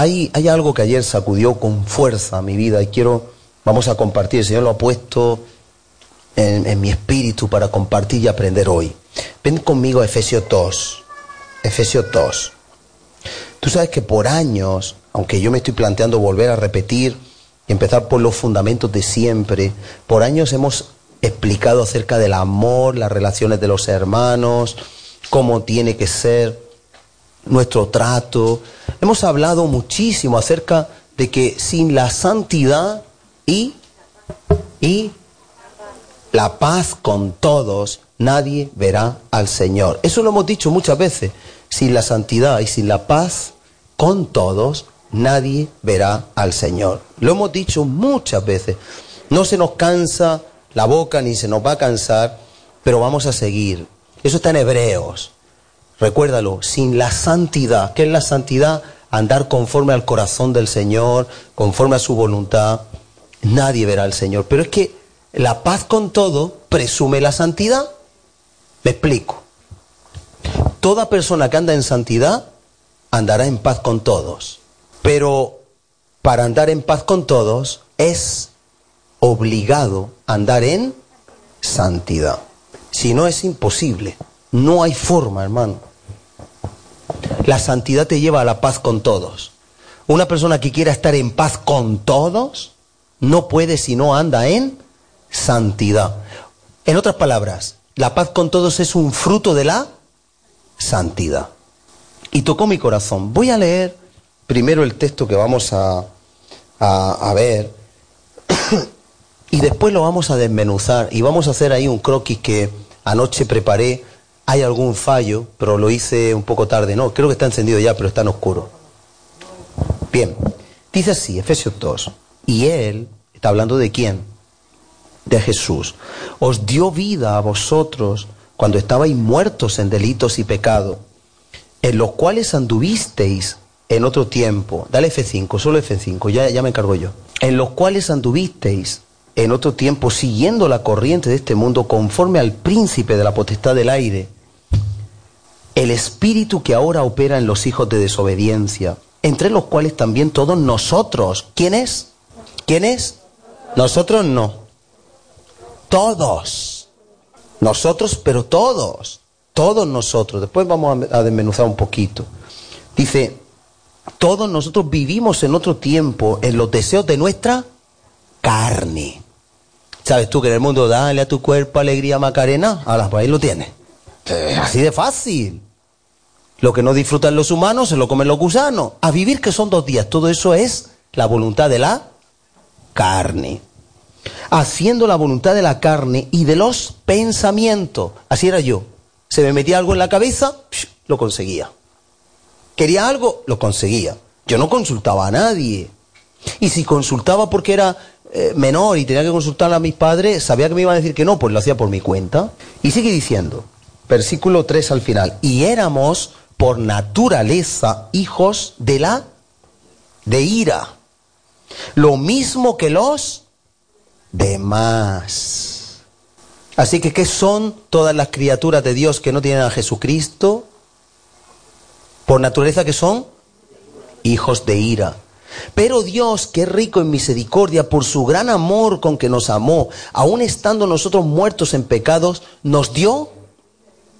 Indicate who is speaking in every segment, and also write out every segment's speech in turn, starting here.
Speaker 1: Hay, algo que ayer sacudió con fuerza mi vida y quiero, vamos a compartir. El Señor lo ha puesto en, en mi espíritu para compartir y aprender hoy. Ven conmigo a Efesios 2. Efesios 2. Tú sabes que por años, aunque yo me estoy planteando volver a repetir y empezar por los fundamentos de siempre, por años hemos explicado acerca del amor, las relaciones de los hermanos, cómo tiene que ser nuestro trato. Hemos hablado muchísimo acerca de que sin la santidad y, y la paz con todos, nadie verá al Señor. Eso lo hemos dicho muchas veces. Sin la santidad y sin la paz con todos, nadie verá al Señor. Lo hemos dicho muchas veces. No se nos cansa la boca ni se nos va a cansar, pero vamos a seguir. Eso está en Hebreos. Recuérdalo, sin la santidad, ¿qué es la santidad? Andar conforme al corazón del Señor, conforme a su voluntad, nadie verá al Señor. Pero es que la paz con todo presume la santidad. Me explico. Toda persona que anda en santidad andará en paz con todos. Pero para andar en paz con todos es obligado andar en santidad. Si no es imposible. No hay forma, hermano. La santidad te lleva a la paz con todos. Una persona que quiera estar en paz con todos no puede si no anda en santidad. En otras palabras, la paz con todos es un fruto de la santidad. Y tocó mi corazón. Voy a leer primero el texto que vamos a, a, a ver y después lo vamos a desmenuzar y vamos a hacer ahí un croquis que anoche preparé. Hay algún fallo, pero lo hice un poco tarde. No, creo que está encendido ya, pero está en oscuro. Bien, dice así, Efesios 2. Y Él, está hablando de quién? De Jesús. Os dio vida a vosotros cuando estabais muertos en delitos y pecado, en los cuales anduvisteis en otro tiempo. Dale F5, solo F5, ya, ya me encargo yo. En los cuales anduvisteis en otro tiempo siguiendo la corriente de este mundo conforme al príncipe de la potestad del aire, el espíritu que ahora opera en los hijos de desobediencia, entre los cuales también todos nosotros, ¿quién es? ¿Quién es? Nosotros no. Todos. Nosotros, pero todos. Todos nosotros. Después vamos a desmenuzar un poquito. Dice, todos nosotros vivimos en otro tiempo en los deseos de nuestra carne. ¿Sabes tú que en el mundo dale a tu cuerpo alegría Macarena? Ahora, pues ahí lo tienes. Es así de fácil. Lo que no disfrutan los humanos se lo comen los gusanos. A vivir que son dos días. Todo eso es la voluntad de la carne. Haciendo la voluntad de la carne y de los pensamientos. Así era yo. Se me metía algo en la cabeza, lo conseguía. Quería algo, lo conseguía. Yo no consultaba a nadie. Y si consultaba porque era eh, menor y tenía que consultar a mis padres, sabía que me iban a decir que no, pues lo hacía por mi cuenta. Y sigue diciendo, versículo 3 al final, y éramos por naturaleza hijos de la de ira. Lo mismo que los demás. Así que, ¿qué son todas las criaturas de Dios que no tienen a Jesucristo? Por naturaleza que son hijos de ira. Pero Dios, que es rico en misericordia, por su gran amor con que nos amó, aun estando nosotros muertos en pecados, nos dio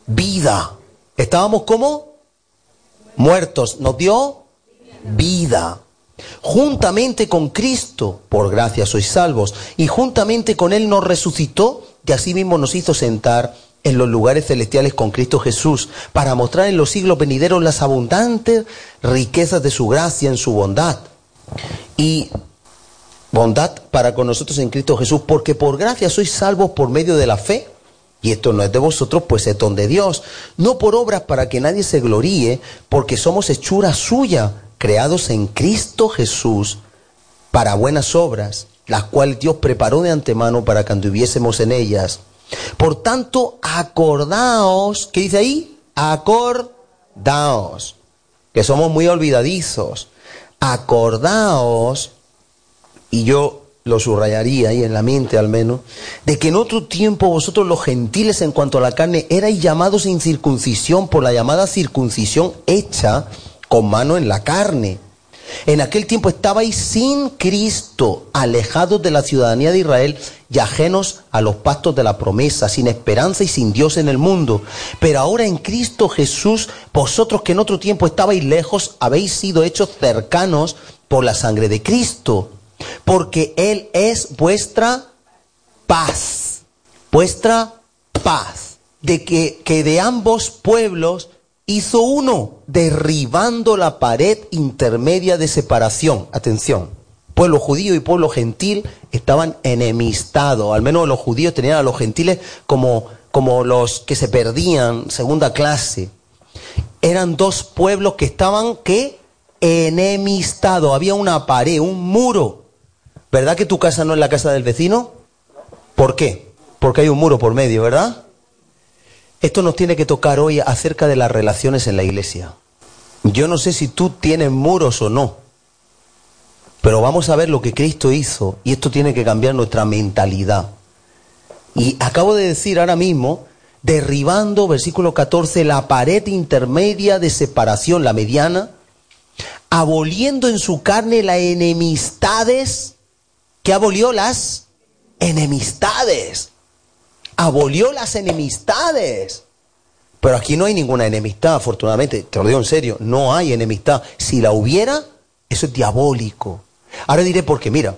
Speaker 1: vida. Estábamos como muertos, nos dio vida. Juntamente con Cristo, por gracia sois salvos, y juntamente con Él nos resucitó y asimismo nos hizo sentar en los lugares celestiales con Cristo Jesús, para mostrar en los siglos venideros las abundantes riquezas de su gracia en su bondad. Y bondad para con nosotros en Cristo Jesús, porque por gracia sois salvos por medio de la fe. Y esto no es de vosotros, pues es don de Dios. No por obras para que nadie se gloríe, porque somos hechura suya, creados en Cristo Jesús para buenas obras, las cuales Dios preparó de antemano para que anduviésemos en ellas. Por tanto, acordaos, ¿qué dice ahí? Acordaos, que somos muy olvidadizos. Acordaos, y yo lo subrayaría ahí en la mente al menos, de que en otro tiempo vosotros los gentiles en cuanto a la carne erais llamados sin circuncisión por la llamada circuncisión hecha con mano en la carne. En aquel tiempo estabais sin Cristo, alejados de la ciudadanía de Israel y ajenos a los pactos de la promesa, sin esperanza y sin Dios en el mundo. Pero ahora en Cristo Jesús, vosotros que en otro tiempo estabais lejos, habéis sido hechos cercanos por la sangre de Cristo porque Él es vuestra paz, vuestra paz, de que, que de ambos pueblos hizo uno, derribando la pared intermedia de separación. Atención, pueblo judío y pueblo gentil estaban enemistados, al menos los judíos tenían a los gentiles como, como los que se perdían, segunda clase. Eran dos pueblos que estaban, ¿qué? Enemistados, había una pared, un muro ¿Verdad que tu casa no es la casa del vecino? ¿Por qué? Porque hay un muro por medio, ¿verdad? Esto nos tiene que tocar hoy acerca de las relaciones en la iglesia. Yo no sé si tú tienes muros o no, pero vamos a ver lo que Cristo hizo y esto tiene que cambiar nuestra mentalidad. Y acabo de decir ahora mismo, derribando, versículo 14, la pared intermedia de separación, la mediana, aboliendo en su carne las enemistades que abolió las enemistades. Abolió las enemistades. Pero aquí no hay ninguna enemistad, afortunadamente. Te lo digo en serio, no hay enemistad. Si la hubiera, eso es diabólico. Ahora diré por qué, mira.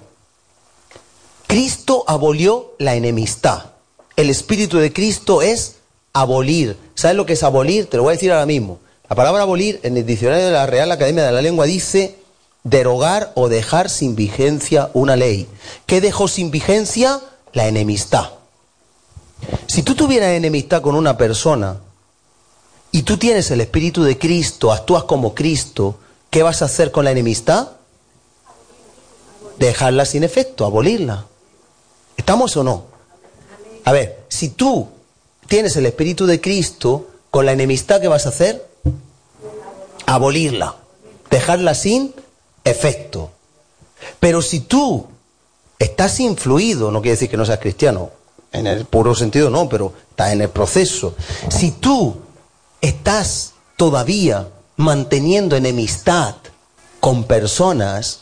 Speaker 1: Cristo abolió la enemistad. El espíritu de Cristo es abolir. ¿Sabes lo que es abolir? Te lo voy a decir ahora mismo. La palabra abolir en el diccionario de la Real Academia de la Lengua dice derogar o dejar sin vigencia una ley. ¿Qué dejó sin vigencia? La enemistad. Si tú tuvieras enemistad con una persona y tú tienes el Espíritu de Cristo, actúas como Cristo, ¿qué vas a hacer con la enemistad? Dejarla sin efecto, abolirla. ¿Estamos o no? A ver, si tú tienes el Espíritu de Cristo, con la enemistad, ¿qué vas a hacer? Abolirla. Dejarla sin efecto. Pero si tú estás influido, no quiere decir que no seas cristiano, en el puro sentido no, pero estás en el proceso. Si tú estás todavía manteniendo enemistad con personas,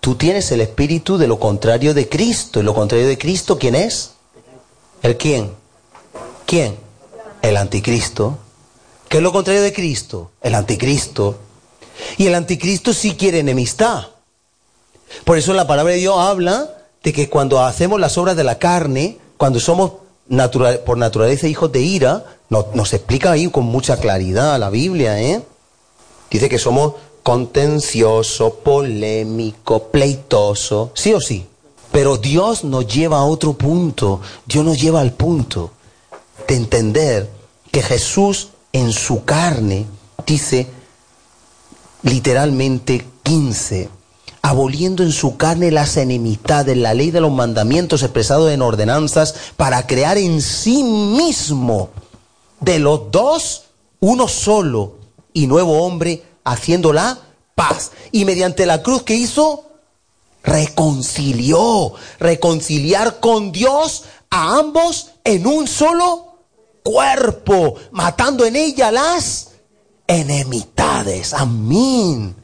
Speaker 1: tú tienes el espíritu de lo contrario de Cristo. ¿Y lo contrario de Cristo quién es? ¿El quién? ¿Quién? El anticristo. ¿Qué es lo contrario de Cristo? El anticristo. Y el anticristo sí quiere enemistad. Por eso la palabra de Dios habla de que cuando hacemos las obras de la carne, cuando somos por naturaleza hijos de ira, nos, explica ahí con mucha claridad la Biblia, ¿eh? Dice que somos contencioso, polémico, pleitoso, sí o sí. Pero Dios nos lleva a otro punto, Dios nos lleva al punto de entender que Jesús en su carne dice, literalmente 15, aboliendo en su carne las enemistades, la ley de los mandamientos expresados en ordenanzas, para crear en sí mismo de los dos uno solo y nuevo hombre, haciendo la paz. Y mediante la cruz que hizo, reconcilió, reconciliar con Dios a ambos en un solo cuerpo, matando en ella las enemistades. Amén.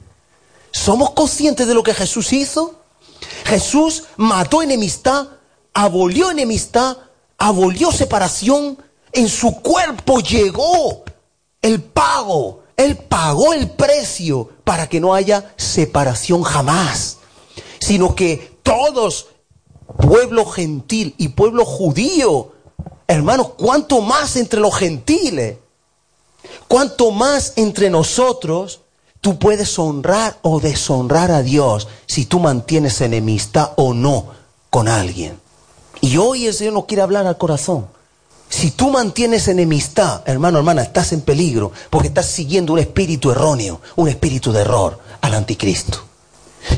Speaker 1: ¿Somos conscientes de lo que Jesús hizo? Jesús mató enemistad, abolió enemistad, abolió separación. En su cuerpo llegó el pago. Él pagó el precio para que no haya separación jamás. Sino que todos, pueblo gentil y pueblo judío, hermanos, ¿cuánto más entre los gentiles? Cuanto más entre nosotros tú puedes honrar o deshonrar a Dios si tú mantienes enemistad o no con alguien. Y hoy el Señor nos quiere hablar al corazón. Si tú mantienes enemistad, hermano, hermana, estás en peligro porque estás siguiendo un espíritu erróneo, un espíritu de error. al anticristo.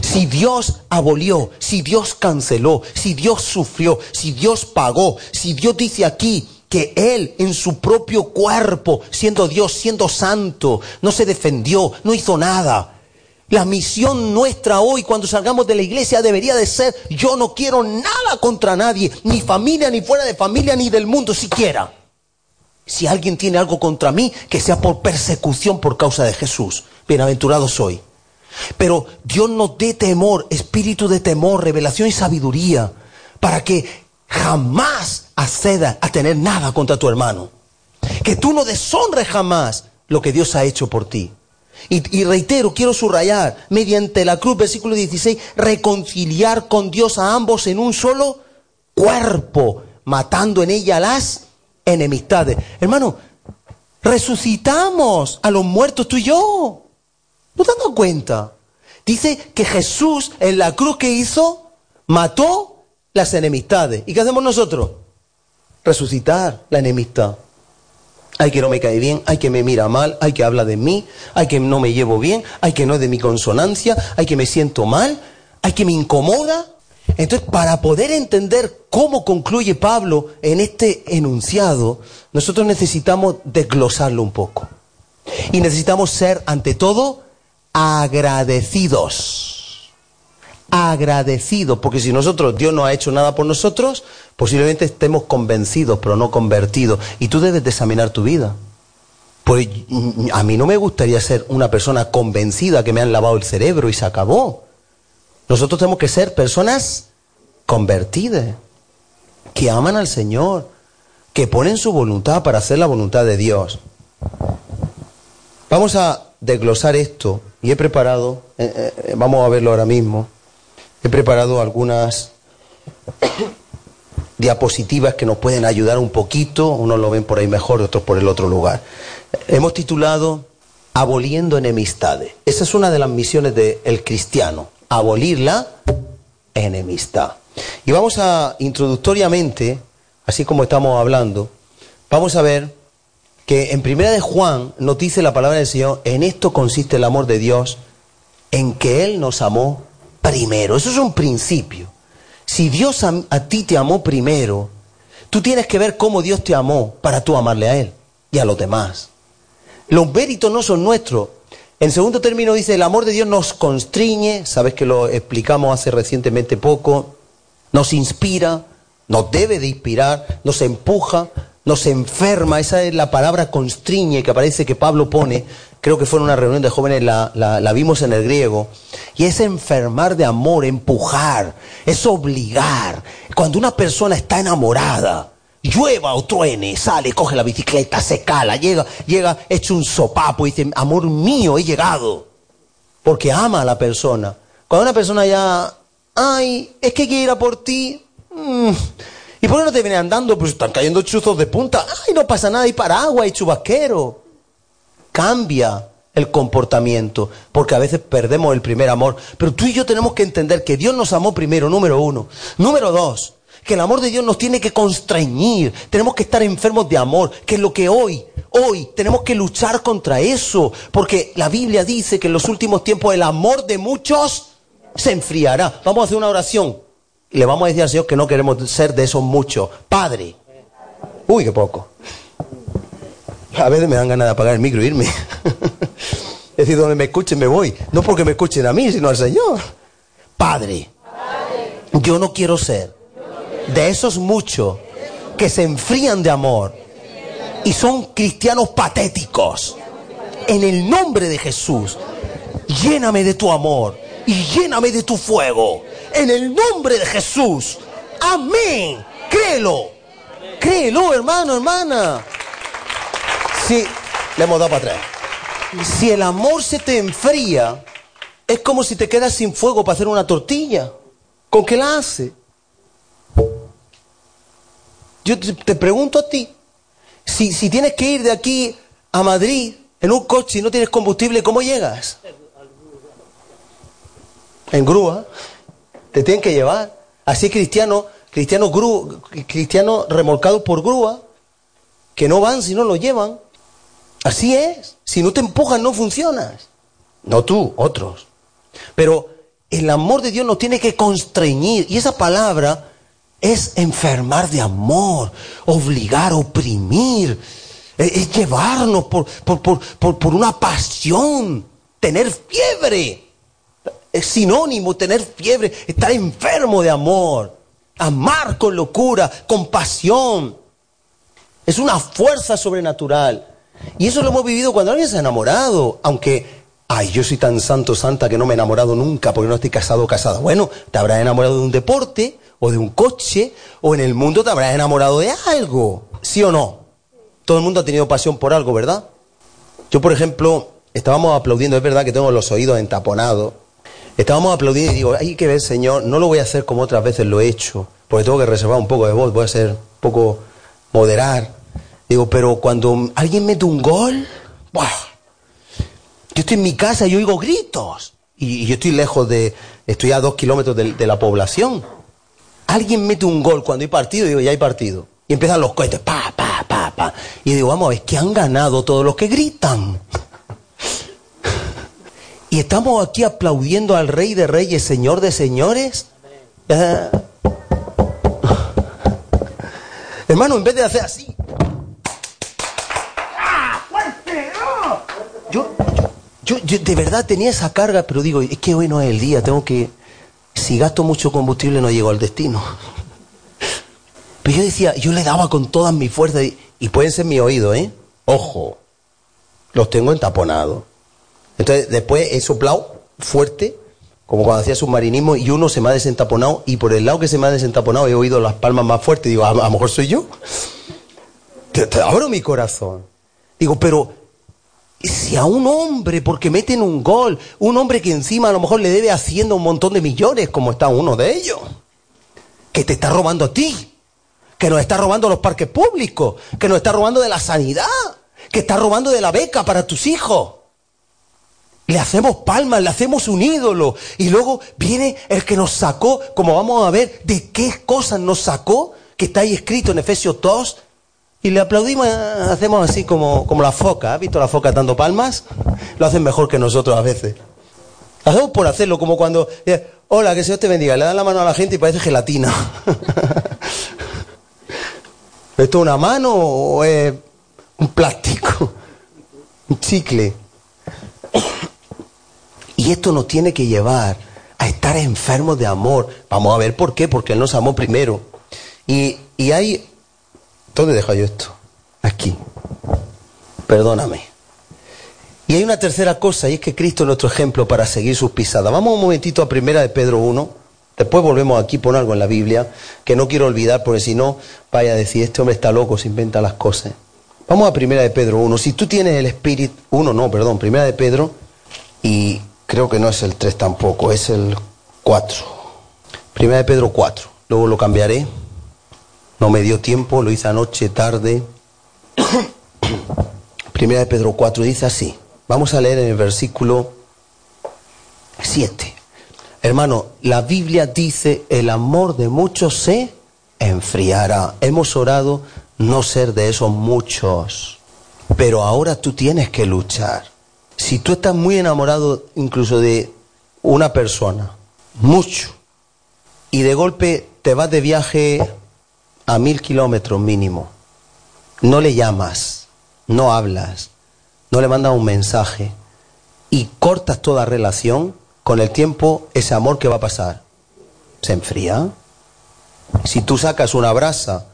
Speaker 1: Si Dios abolió, si Dios canceló, si Dios sufrió, si Dios pagó, si Dios dice aquí que Él en su propio cuerpo, siendo Dios, siendo santo, no se defendió, no hizo nada. La misión nuestra hoy cuando salgamos de la iglesia debería de ser, yo no quiero nada contra nadie, ni familia, ni fuera de familia, ni del mundo siquiera. Si alguien tiene algo contra mí, que sea por persecución por causa de Jesús. Bienaventurado soy. Pero Dios nos dé temor, espíritu de temor, revelación y sabiduría, para que jamás acceda a tener nada contra tu hermano. Que tú no deshonres jamás lo que Dios ha hecho por ti. Y, reitero, quiero subrayar, mediante la cruz, versículo 16, reconciliar con Dios a ambos en un solo cuerpo, matando en ella las enemistades. Hermano, resucitamos a los muertos tú y yo. ¿No te has dado cuenta? Dice que Jesús en la cruz que hizo, mató las enemistades. ¿Y qué hacemos nosotros? Resucitar la enemistad. Hay que no me cae bien, hay que me mira mal, hay que habla de mí, hay que no me llevo bien, hay que no es de mi consonancia, hay que me siento mal, hay que me incomoda. Entonces, para poder entender cómo concluye Pablo en este enunciado, nosotros necesitamos desglosarlo un poco. Y necesitamos ser, ante todo, agradecidos. Agradecidos, porque si nosotros, Dios no ha hecho nada por nosotros, posiblemente estemos convencidos, pero no convertidos. Y tú debes de examinar tu vida. Pues a mí no me gustaría ser una persona convencida que me han lavado el cerebro y se acabó. Nosotros tenemos que ser personas convertidas, que aman al Señor, que ponen su voluntad para hacer la voluntad de Dios. Vamos a desglosar esto y he preparado, eh, eh, vamos a verlo ahora mismo, he preparado algunas diapositivas que nos pueden ayudar un poquito, unos lo ven por ahí mejor, otros por el otro lugar. Hemos titulado Aboliendo enemistades. Esa es una de las misiones del cristiano, abolir la enemistad. Y vamos a, introductoriamente, así como estamos hablando, vamos a ver que en primera de Juan nos dice la palabra del Señor, en esto consiste el amor de Dios, en que Él nos amó primero. Eso es un principio. Si Dios a, ti te amó primero, tú tienes que ver cómo Dios te amó para tú amarle a Él y a los demás. Los méritos no son nuestros. En segundo término dice, el amor de Dios nos constriñe, sabes que lo explicamos hace recientemente poco, nos inspira, nos debe de inspirar, nos empuja, nos enferma, esa es la palabra constriñe que aparece que Pablo pone, creo que fue en una reunión de jóvenes, la, la, vimos en el griego, y es enfermar de amor, empujar, es obligar. Cuando una persona está enamorada, llueva o truene, sale, coge la bicicleta, se cala, llega, llega hecho un sopapo y dice, amor mío, he llegado, porque ama a la persona. Cuando una persona ya, ay, es que quiere ir a por ti, mmm, ¿Y por qué no te vienen andando? Pues están cayendo chuzos de punta. ¡Ay, no pasa nada! Hay paraguas y chubasquero. Cambia el comportamiento, porque a veces perdemos el primer amor. Pero tú y yo tenemos que entender que Dios nos amó primero, número uno. Número dos, que el amor de Dios nos tiene que constreñir. Tenemos que estar enfermos de amor, que es lo que hoy, hoy tenemos que luchar contra eso. Porque la Biblia dice que en los últimos tiempos el amor de muchos se enfriará. Vamos a hacer una oración le vamos a decir al Señor que no queremos ser de esos muchos. Padre. Uy, qué poco. A veces me dan ganas de apagar el micro e irme. es decir, donde me escuchen me voy. No porque me escuchen a mí, sino al Señor. Padre. Yo no quiero ser de esos muchos que se enfrían de amor y son cristianos patéticos. En el nombre de Jesús, lléname de tu amor y lléname de tu fuego en el nombre de Jesús. Amén. Créelo. Créelo, hermano, hermana. Si le hemos dado para atrás. Si el amor se te enfría, es como si te quedas sin fuego para hacer una tortilla. ¿Con qué la hace? Yo te, pregunto a ti, si, si tienes que ir de aquí a Madrid en un coche y no tienes combustible, ¿cómo llegas? En grúa te tienen que llevar. Así cristianos, cristianos gru, cristianos remolcados por grúa, que no van si no lo llevan. Así es. Si no te empujan, no funcionas. No tú, otros. Pero el amor de Dios nos tiene que constreñir. Y esa palabra es enfermar de amor, obligar, oprimir, es, es llevarnos por, por, por, por, por una pasión, tener fiebre. Es sinónimo tener fiebre, estar enfermo de amor, amar con locura, con pasión. Es una fuerza sobrenatural. Y eso lo hemos vivido cuando alguien se ha enamorado, aunque Ay, yo soy tan santo, santa, que no me he enamorado nunca porque no estoy casado o casada. Bueno, te habrás enamorado de un deporte, o de un coche, o en el mundo te habrás enamorado de algo. ¿Sí o no? Todo el mundo ha tenido pasión por algo, ¿verdad? Yo, por ejemplo, estábamos aplaudiendo, es verdad que tengo los oídos entaponados. Estábamos aplaudiendo y digo, hay que ver, Señor, no lo voy a hacer como otras veces lo he hecho, porque tengo que reservar un poco de voz, voy a ser un poco moderar. Digo, pero cuando alguien mete un gol, ¡buah! Yo estoy en mi casa y oigo gritos. Y, y yo estoy lejos de, estoy a dos kilómetros de, de la población. Alguien mete un gol cuando hay partido digo, ya hay partido. Y empiezan los cohetes, pa, pa, pa, pa. Y digo, vamos ver, que han ganado todos los que gritan. Y estamos aquí aplaudiendo al Rey de Reyes, Señor de Señores. Ah. Hermano, en vez de hacer así. Yo, yo, de verdad tenía esa carga, pero digo, es que hoy no es el día, tengo que... Si gasto mucho combustible no llego al destino. Pero yo decía, yo le daba con todas mis fuerzas y, y pueden ser mi oído, ¿eh? Ojo, los tengo entaponados. Entonces después he soplado fuerte, como cuando hacía submarinismo, y uno se me ha desentaponado y por el lado que se me ha desentaponado he oído las palmas más fuertes. Digo, a, a lo mejor soy yo. Te, te abro mi corazón. Digo, pero si a un hombre, porque meten un gol, un hombre que encima a lo mejor le debe haciendo un montón de millones, como está uno de ellos, que te está robando a ti, que nos está robando los parques públicos, que nos está robando de la sanidad, que está robando de la beca para tus hijos. Le hacemos palmas, le hacemos un ídolo. Y luego viene el que nos sacó, como vamos a ver, de qué cosas nos sacó, que está ahí escrito en Efesios 2. Y le aplaudimos, hacemos así como, como la foca. ¿Has visto la foca dando palmas? Lo hacen mejor que nosotros a veces. Lo hacemos por hacerlo, como cuando, eh, hola, que Dios te bendiga. Le dan la mano a la gente y parece gelatina. ¿Esto es una mano o es un plástico? Un chicle. Y esto nos tiene que llevar a estar enfermos de amor. Vamos a ver por qué, porque Él nos amó primero. Y, y hay... ¿Dónde dejo yo esto? Aquí. Perdóname. Y hay una tercera cosa, y es que Cristo es nuestro ejemplo para seguir sus pisadas. Vamos un momentito a primera de Pedro 1. Después volvemos aquí por algo en la Biblia, que no quiero olvidar, porque si no, vaya a decir, este hombre está loco, se inventa las cosas. Vamos a primera de Pedro 1. Si tú tienes el Espíritu... 1, no, perdón, primera de Pedro, y creo que no es el 3 tampoco, es el 4. Primera de Pedro 4. Luego lo cambiaré. No me dio tiempo, lo hice anoche, tarde. Primera de Pedro 4 dice así. Vamos a leer en el versículo 7. Hermano, la Biblia dice, el amor de muchos se enfriará. Hemos orado no ser de esos muchos, pero ahora tú tienes que luchar. Si tú estás muy enamorado incluso de una persona, mucho, y de golpe te vas de viaje a mil kilómetros mínimo, no le llamas, no hablas, no le mandas un mensaje y cortas toda relación, con el tiempo ese amor que va a pasar se enfría. Si tú sacas una brasa,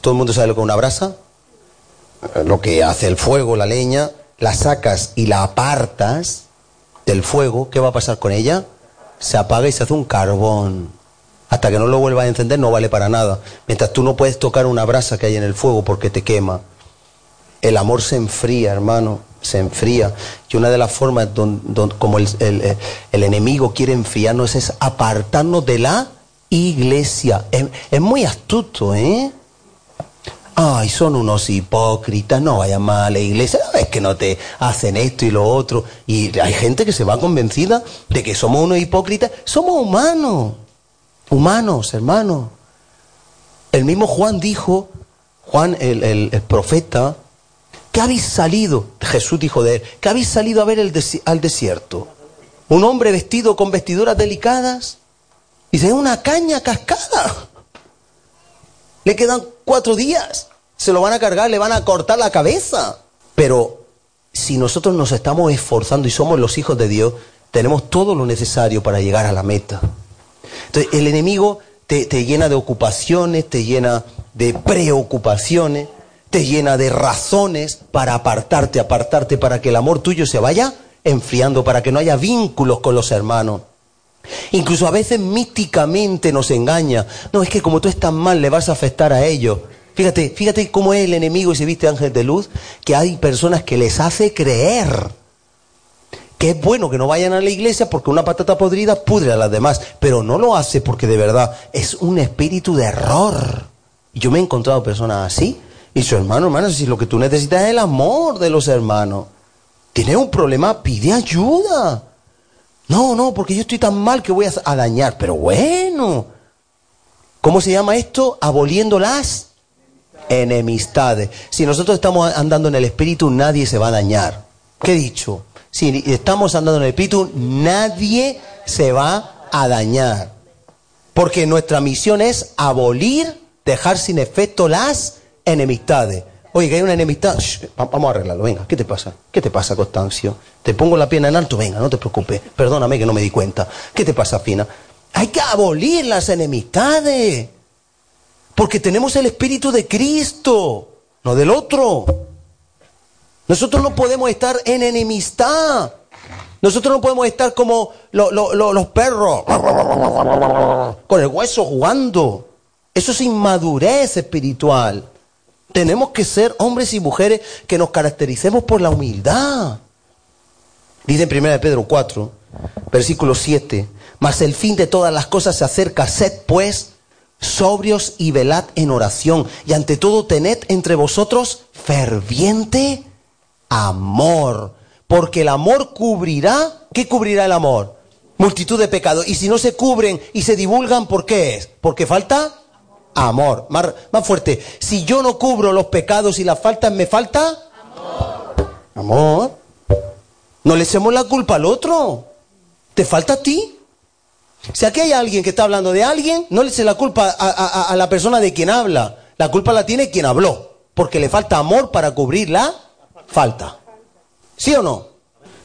Speaker 1: todo el mundo sabe lo que es una brasa, lo que hace el fuego, la leña, la sacas y la apartas del fuego, ¿qué va a pasar con ella? Se apaga y se hace un carbón. Hasta que no lo vuelvas a encender no vale para nada. Mientras tú no puedes tocar una brasa que hay en el fuego porque te quema. El amor se enfría, hermano, se enfría. Y una de las formas don, como el, el, el, enemigo quiere enfriarnos es apartarnos de la iglesia. Es, es muy astuto, ¿eh? Ay, son unos hipócritas, no vayan más a la iglesia, es que no te hacen esto y lo otro. Y hay gente que se va convencida de que somos unos hipócritas. Somos humanos, humanos, hermanos. El mismo Juan dijo, Juan el, profeta, que habéis salido, Jesús dijo de él, que habéis salido a ver al desierto. Un hombre vestido con vestiduras delicadas. Dice, es una caña cascada. Le quedan cuatro días. Se lo van a cargar, le van a cortar la cabeza. Pero si nosotros nos estamos esforzando y somos los hijos de Dios, tenemos todo lo necesario para llegar a la meta. Entonces, el enemigo te, te llena de ocupaciones, te llena de preocupaciones, te llena de razones para apartarte, apartarte, para que el amor tuyo se vaya enfriando, para que no haya vínculos con los hermanos. Incluso a veces místicamente nos engaña. No, es que como tú estás mal, le vas a afectar a ellos. Fíjate, fíjate cómo es el enemigo y se viste ángel de luz, que hay personas que les hace creer que es bueno que no vayan a la iglesia porque una patata podrida pudre a las demás, pero no lo hace porque de verdad es un espíritu de error. Yo me he encontrado personas así, y su hermano, hermano, si lo que tú necesitas es el amor de los hermanos, tienes un problema, pide ayuda. No, no, porque yo estoy tan mal que voy a dañar, pero bueno. ¿Cómo se llama esto? Aboliendo las enemistades. Si nosotros estamos andando en el espíritu, nadie se va a dañar. ¿Qué he dicho? Si estamos andando en el espíritu, nadie se va a dañar. Porque nuestra misión es abolir, dejar sin efecto las enemistades. Oye, que hay una enemistad, vamos a arreglarlo, venga, ¿qué te pasa? ¿Qué te pasa, Constancio? Te pongo la pierna en alto, venga, no te preocupes, perdóname que no me di cuenta. ¿Qué te pasa, Fina? Hay que abolir las enemistades. Porque tenemos el Espíritu de Cristo, no del otro. Nosotros no podemos estar en enemistad. Nosotros no podemos estar como lo, lo, lo, los perros, con el hueso jugando. Eso es inmadurez espiritual. Tenemos que ser hombres y mujeres que nos caractericemos por la humildad. Dice en 1 Pedro 4, versículo 7, mas el fin de todas las cosas se acerca, sed pues sobrios y velad en oración, y ante todo tened entre vosotros ferviente amor, porque el amor cubrirá, ¿qué cubrirá el amor? Multitud de pecados. Y si no se cubren y se divulgan, ¿por qué es? Porque falta amor. Más, fuerte. Si yo no cubro los pecados y las faltas, ¿me falta? Amor. Amor. No le echemos la culpa al otro. ¿Te falta a ti? Si aquí hay alguien que está hablando de alguien, no le eche la culpa a, a, la persona de quien habla. La culpa la tiene quien habló. Porque le falta amor para cubrir la falta. ¿Sí o no?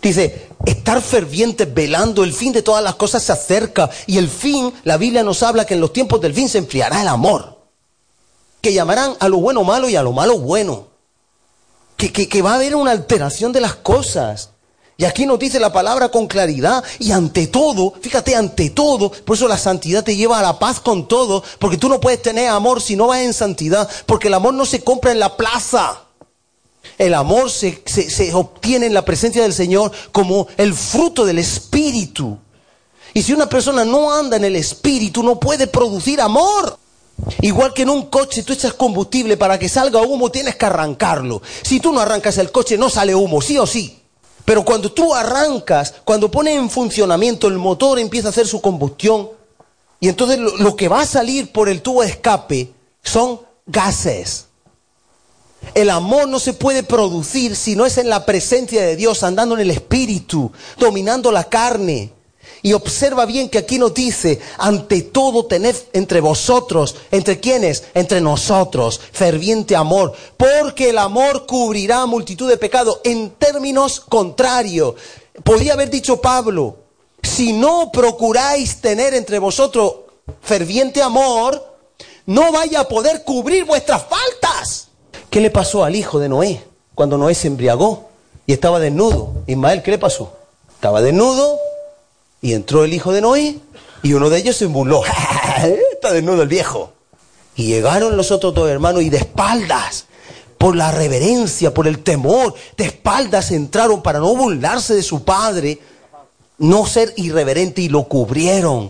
Speaker 1: Dice, estar fervientes, velando, el fin de todas las cosas se acerca. Y el fin, la Biblia nos habla que en los tiempos del fin se enfriará el amor. Que llamarán a lo bueno malo y a lo malo bueno. Que, que, que va a haber una alteración de las cosas. Y aquí nos dice la palabra con claridad y ante todo, fíjate, ante todo, por eso la santidad te lleva a la paz con todo, porque tú no puedes tener amor si no vas en santidad, porque el amor no se compra en la plaza. El amor se, se, se, obtiene en la presencia del Señor como el fruto del Espíritu. Y si una persona no anda en el Espíritu, no puede producir amor. Igual que en un coche tú echas combustible para que salga humo, tienes que arrancarlo. Si tú no arrancas el coche, no sale humo, sí o sí. Pero cuando tú arrancas, cuando pones en funcionamiento el motor, empieza a hacer su combustión. Y entonces lo, lo que va a salir por el tubo de escape son gases. El amor no se puede producir si no es en la presencia de Dios, andando en el espíritu, dominando la carne. Y observa bien que aquí nos dice, ante todo tened entre vosotros, ¿entre quiénes? Entre nosotros, ferviente amor, porque el amor cubrirá multitud de pecados en términos contrarios. Podría haber dicho Pablo, si no procuráis tener entre vosotros ferviente amor, no vaya a poder cubrir vuestras faltas. ¿Qué le pasó al hijo de Noé cuando Noé se embriagó y estaba desnudo? Ismael, ¿qué le pasó? Estaba desnudo y entró el hijo de Noé y uno de ellos se burló. Está desnudo el viejo. Y llegaron los otros dos hermanos y de espaldas, por la reverencia, por el temor, de espaldas entraron para no burlarse de su padre, no ser irreverente y lo cubrieron.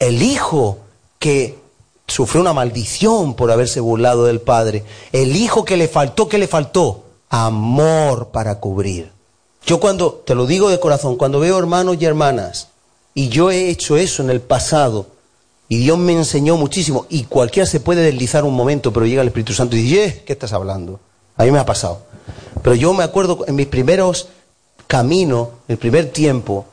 Speaker 1: El hijo que sufrió una maldición por haberse burlado del padre. El hijo que le faltó, ¿qué le faltó? Amor para cubrir. Yo cuando, te lo digo de corazón, cuando veo hermanos y hermanas, y yo he hecho eso en el pasado, y Dios me enseñó muchísimo, y cualquiera se puede deslizar un momento, pero llega el Espíritu Santo y dice, ¿qué estás hablando? A mí me ha pasado. Pero yo me acuerdo en mis primeros caminos, el primer tiempo,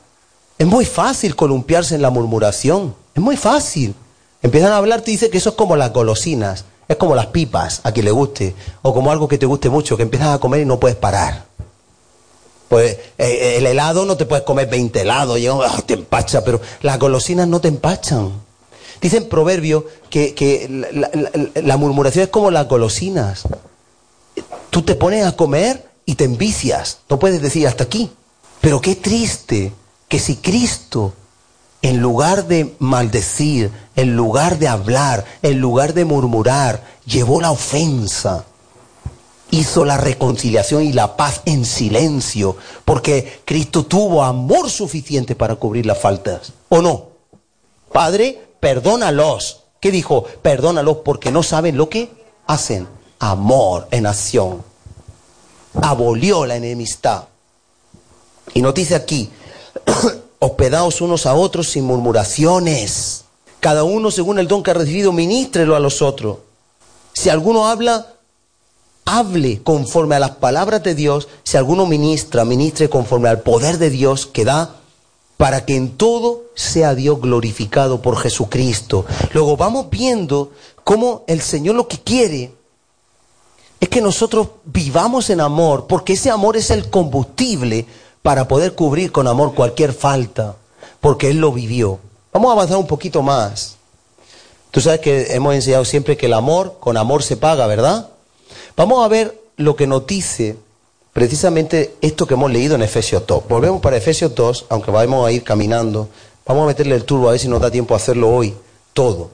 Speaker 1: Es muy fácil columpiarse en la murmuración. Es muy fácil. Empiezan a hablar, te dice que eso es como las golosinas, es como las pipas, a quien le guste, o como algo que te guste mucho, que empiezas a comer y no puedes parar. Pues eh, el helado no te puedes comer 20 helados, y, ah, te empacha, pero las golosinas no te empachan. Dicen proverbio que, que la- la murmuración es como las golosinas. Tú te pones a comer y te envicias. No puedes decir hasta aquí. Pero qué triste que si Cristo, en lugar de maldecir, en lugar de hablar, en lugar de murmurar, llevó la ofensa, hizo la reconciliación y la paz en silencio, porque Cristo tuvo amor suficiente para cubrir las faltas. ¿O no? Padre, perdónalos. ¿Qué dijo? Perdónalos porque no saben lo que hacen. Amor en acción. Abolió la enemistad. Y nos dice aquí, hospedaos unos a otros sin murmuraciones. Cada uno según el don que ha recibido, ministrelo a los otros. Si alguno habla, hable conforme a las palabras de Dios. Si alguno ministra, ministre conforme al poder de Dios que da para que en todo sea Dios glorificado por Jesucristo. Luego vamos viendo cómo el Señor lo que quiere es que nosotros vivamos en amor, porque ese amor es el combustible para poder cubrir con amor cualquier falta, porque Él lo vivió. Vamos a avanzar un poquito más. Tú sabes que hemos enseñado siempre que el amor con amor se paga, ¿verdad? Vamos a ver lo que nos dice precisamente esto que hemos leído en Efesios 2. Volvemos para Efesios 2, aunque vamos a ir caminando. Vamos a meterle el turbo a ver si nos da tiempo a hacerlo hoy, todo.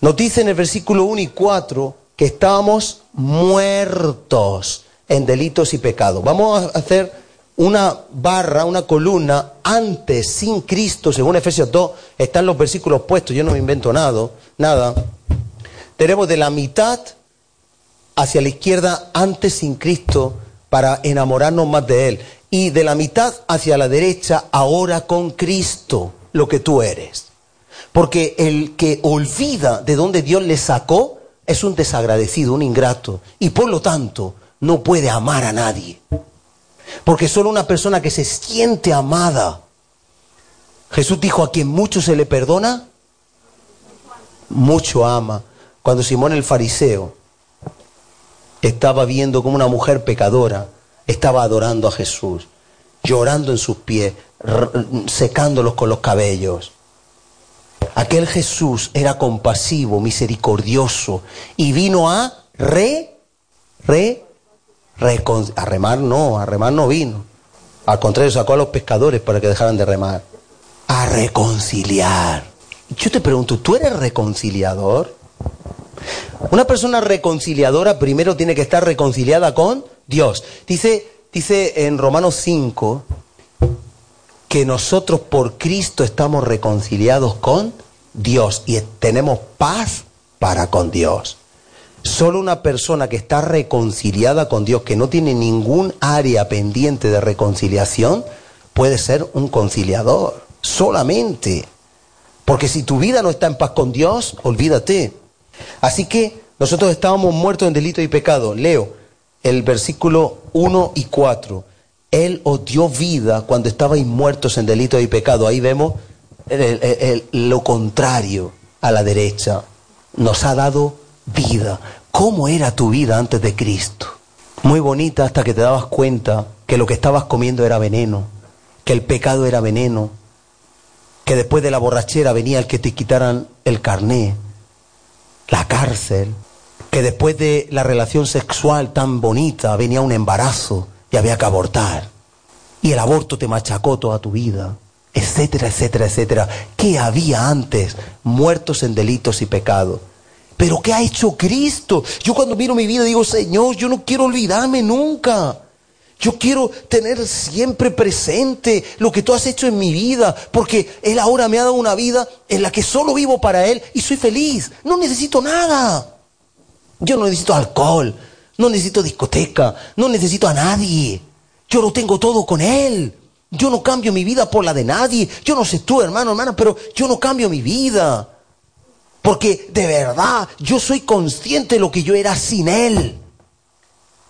Speaker 1: Nos dice en el versículo 1 y 4 que estábamos muertos en delitos y pecados. Vamos a hacer una barra, una columna antes, sin Cristo, según Efesios 2, están los versículos puestos, yo no me invento nada, nada. Tenemos de la mitad hacia la izquierda antes sin Cristo para enamorarnos más de Él. Y de la mitad hacia la derecha ahora con Cristo, lo que tú eres. Porque el que olvida de dónde Dios le sacó es un desagradecido, un ingrato. Y por lo tanto no puede amar a nadie. Porque solo una persona que se siente amada. Jesús dijo, a quien mucho se le perdona, mucho ama. Cuando Simón el fariseo estaba viendo como una mujer pecadora estaba adorando a Jesús, llorando en sus pies, secándolos con los cabellos. Aquel Jesús era compasivo, misericordioso y vino a re, re, a remar no, a remar no vino. Al contrario, sacó a los pescadores para que dejaran de remar. A reconciliar. Yo te pregunto, ¿tú eres reconciliador? Una persona reconciliadora primero tiene que estar reconciliada con Dios. Dice, dice en Romanos 5 que nosotros por Cristo estamos reconciliados con Dios y tenemos paz para con Dios. Solo una persona que está reconciliada con Dios, que no tiene ningún área pendiente de reconciliación, puede ser un conciliador. Solamente. Porque si tu vida no está en paz con Dios, olvídate. Así que nosotros estábamos muertos en delito y pecado. Leo el versículo 1 y 4. Él os dio vida cuando estabais muertos en delito y pecado. Ahí vemos el- lo contrario a la derecha. Nos ha dado vida. ¿Cómo era tu vida antes de Cristo? Muy bonita hasta que te dabas cuenta que lo que estabas comiendo era veneno, que el pecado era veneno, que después de la borrachera venía el que te quitaran el carné, la cárcel, que después de la relación sexual tan bonita venía un embarazo y había que abortar. Y el aborto te machacó toda tu vida, etcétera, etcétera, etcétera. ¿Qué había antes? Muertos en delitos y pecados. Pero ¿qué ha hecho Cristo? Yo cuando miro mi vida digo, Señor, yo no quiero olvidarme nunca. Yo quiero tener siempre presente lo que tú has hecho en mi vida, porque Él ahora me ha dado una vida en la que solo vivo para Él y soy feliz. No necesito nada. Yo no necesito alcohol, no necesito discoteca, no necesito a nadie. Yo lo tengo todo con Él. Yo no cambio mi vida por la de nadie. Yo no sé tú, hermano, hermana, pero yo no cambio mi vida. Porque de verdad yo soy consciente de lo que yo era sin Él.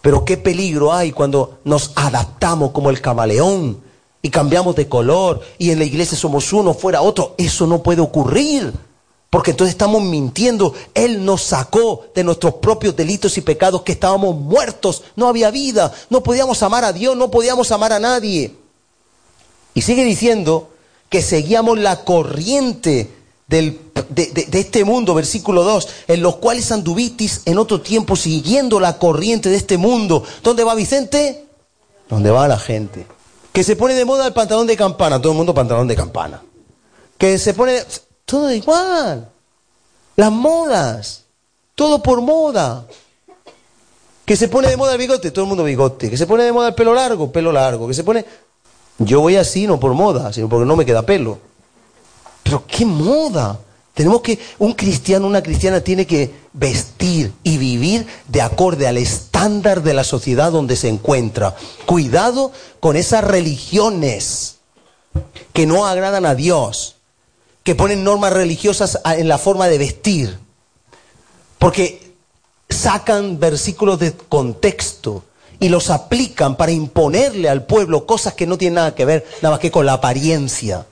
Speaker 1: Pero qué peligro hay cuando nos adaptamos como el camaleón y cambiamos de color y en la iglesia somos uno, fuera otro. Eso no puede ocurrir. Porque entonces estamos mintiendo. Él nos sacó de nuestros propios delitos y pecados que estábamos muertos. No había vida. No podíamos amar a Dios. No podíamos amar a nadie. Y sigue diciendo que seguíamos la corriente del, de, de, este mundo, versículo 2, en los cuales anduvitis en otro tiempo siguiendo la corriente de este mundo. ¿Dónde va Vicente? ¿Dónde va la gente? Que se pone de moda el pantalón de campana, todo el mundo pantalón de campana. Que se pone todo igual. Las modas, todo por moda. Que se pone de moda el bigote, todo el mundo bigote. Que se pone de moda el pelo largo, pelo largo. Que se pone... Yo voy así no por moda, sino porque no me queda pelo. Pero qué moda. Tenemos que, un cristiano, una cristiana tiene que vestir y vivir de acorde al estándar de la sociedad donde se encuentra. Cuidado con esas religiones que no agradan a Dios, que ponen normas religiosas en la forma de vestir, porque sacan versículos de contexto y los aplican para imponerle al pueblo cosas que no tienen nada que ver, nada más que con la apariencia.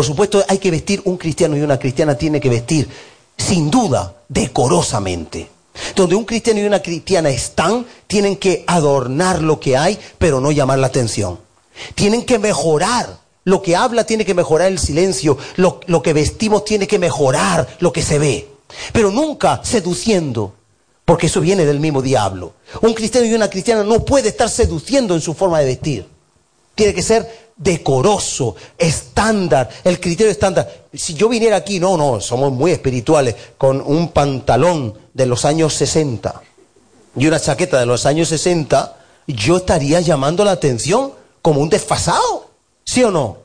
Speaker 1: Por supuesto, hay que vestir, un cristiano y una cristiana tiene que vestir, sin duda, decorosamente. Donde un cristiano y una cristiana están, tienen que adornar lo que hay, pero no llamar la atención. Tienen que mejorar. Lo que habla tiene que mejorar el silencio. Lo, lo que vestimos tiene que mejorar lo que se ve. Pero nunca seduciendo, porque eso viene del mismo diablo. Un cristiano y una cristiana no puede estar seduciendo en su forma de vestir. Tiene que ser decoroso, estándar, el criterio estándar. Si yo viniera aquí, no, no, somos muy espirituales, con un pantalón de los años 60 y una chaqueta de los años 60, yo estaría llamando la atención como un desfasado, ¿sí o no?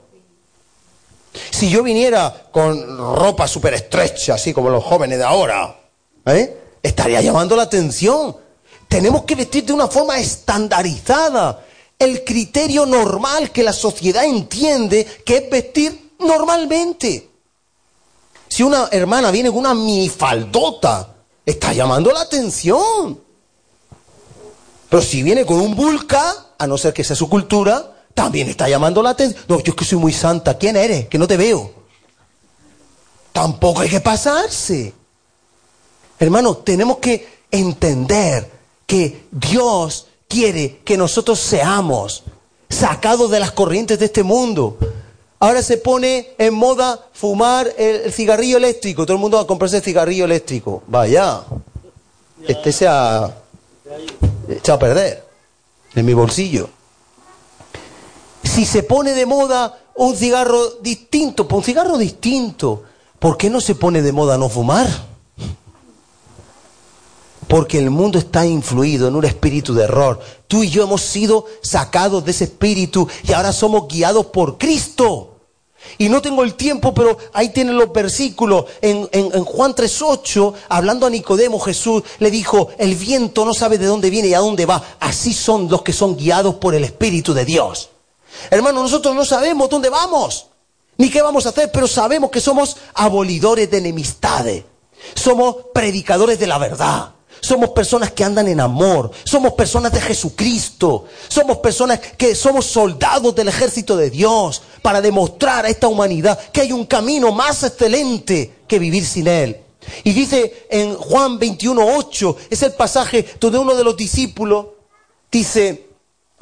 Speaker 1: Si yo viniera con ropa súper estrecha, así como los jóvenes de ahora, ¿eh? estaría llamando la atención. Tenemos que vestir de una forma estandarizada el criterio normal que la sociedad entiende que es vestir normalmente. Si una hermana viene con una minifaldota, está llamando la atención. Pero si viene con un bulca, a no ser que sea su cultura, también está llamando la atención. No, yo es que soy muy santa. ¿Quién eres? Que no te veo. Tampoco hay que pasarse. Hermano, tenemos que entender que Dios quiere que nosotros seamos sacados de las corrientes de este mundo. Ahora se pone en moda fumar el, cigarrillo eléctrico. Todo el mundo va a comprarse el cigarrillo eléctrico. Vaya. Este se ha echado a perder en mi bolsillo. Si se pone de moda un cigarro distinto, un cigarro distinto, ¿por qué no se pone de moda no fumar? Porque el mundo está influido en un espíritu de error. Tú y yo hemos sido sacados de ese espíritu y ahora somos guiados por Cristo. Y no tengo el tiempo, pero ahí tienen los versículos. En, en, en Juan 3.8, hablando a Nicodemo, Jesús le dijo, el viento no sabe de dónde viene y a dónde va. Así son los que son guiados por el Espíritu de Dios. Hermano, nosotros no sabemos dónde vamos, ni qué vamos a hacer, pero sabemos que somos abolidores de enemistades. Somos predicadores de la verdad. Somos personas que andan en amor. Somos personas de Jesucristo. Somos personas que somos soldados del ejército de Dios para demostrar a esta humanidad que hay un camino más excelente que vivir sin Él. Y dice en Juan 21.8, es el pasaje donde uno de los discípulos dice,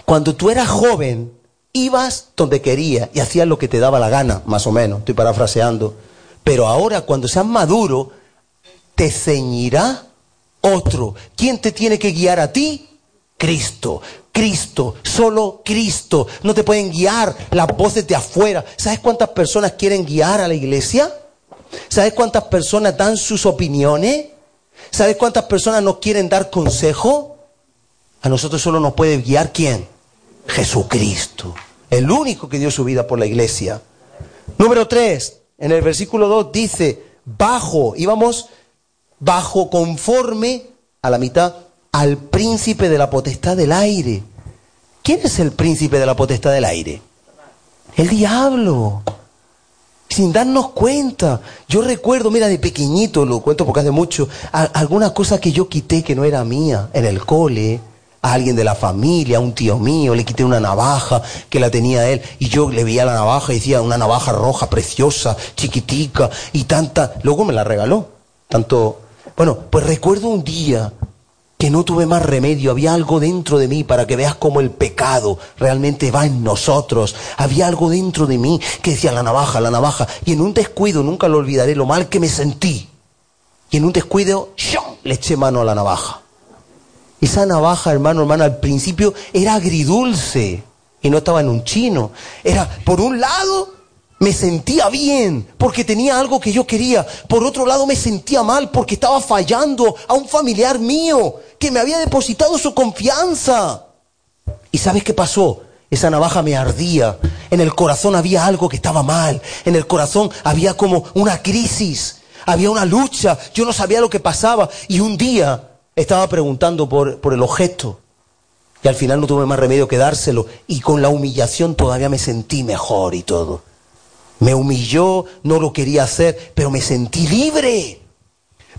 Speaker 1: cuando tú eras joven, ibas donde querías y hacías lo que te daba la gana, más o menos, estoy parafraseando. Pero ahora, cuando seas maduro, te ceñirá otro. ¿Quién te tiene que guiar a ti? Cristo. Cristo, solo Cristo. No te pueden guiar las voces de afuera. ¿Sabes cuántas personas quieren guiar a la iglesia? ¿Sabes cuántas personas dan sus opiniones? ¿Sabes cuántas personas nos quieren dar consejo? A nosotros solo nos puede guiar quién? Jesucristo. El único que dio su vida por la iglesia. Número tres, en el versículo 2 dice, bajo, íbamos bajo conforme a la mitad al príncipe de la potestad del aire. ¿Quién es el príncipe de la potestad del aire? El diablo. Sin darnos cuenta. Yo recuerdo, mira, de pequeñito, lo cuento porque hace mucho, alguna cosa que yo quité que no era mía en el cole, a alguien de la familia, a un tío mío, le quité una navaja que la tenía él y yo le veía la navaja y decía una navaja roja, preciosa, chiquitica y tanta. Luego me la regaló. Tanto. Bueno, pues recuerdo un día que no tuve más remedio, había algo dentro de mí para que veas cómo el pecado realmente va en nosotros. Había algo dentro de mí que decía la navaja, la navaja. Y en un descuido, nunca lo olvidaré, lo mal que me sentí. Y en un descuido, le eché mano a la navaja. Esa navaja, hermano, hermano, al principio era agridulce y no estaba en un chino. Era, por un lado, me sentía bien porque tenía algo que yo quería. Por otro lado, me sentía mal porque estaba fallando a un familiar mío que me había depositado su confianza. ¿Y sabes qué pasó? Esa navaja me ardía. En el corazón había algo que estaba mal. En el corazón había como una crisis. Había una lucha. Yo no sabía lo que pasaba. Y un día estaba preguntando por, por el objeto. Y al final no tuve más remedio que dárselo. Y con la humillación todavía me sentí mejor y todo. Me humilló, no lo quería hacer, pero me sentí libre.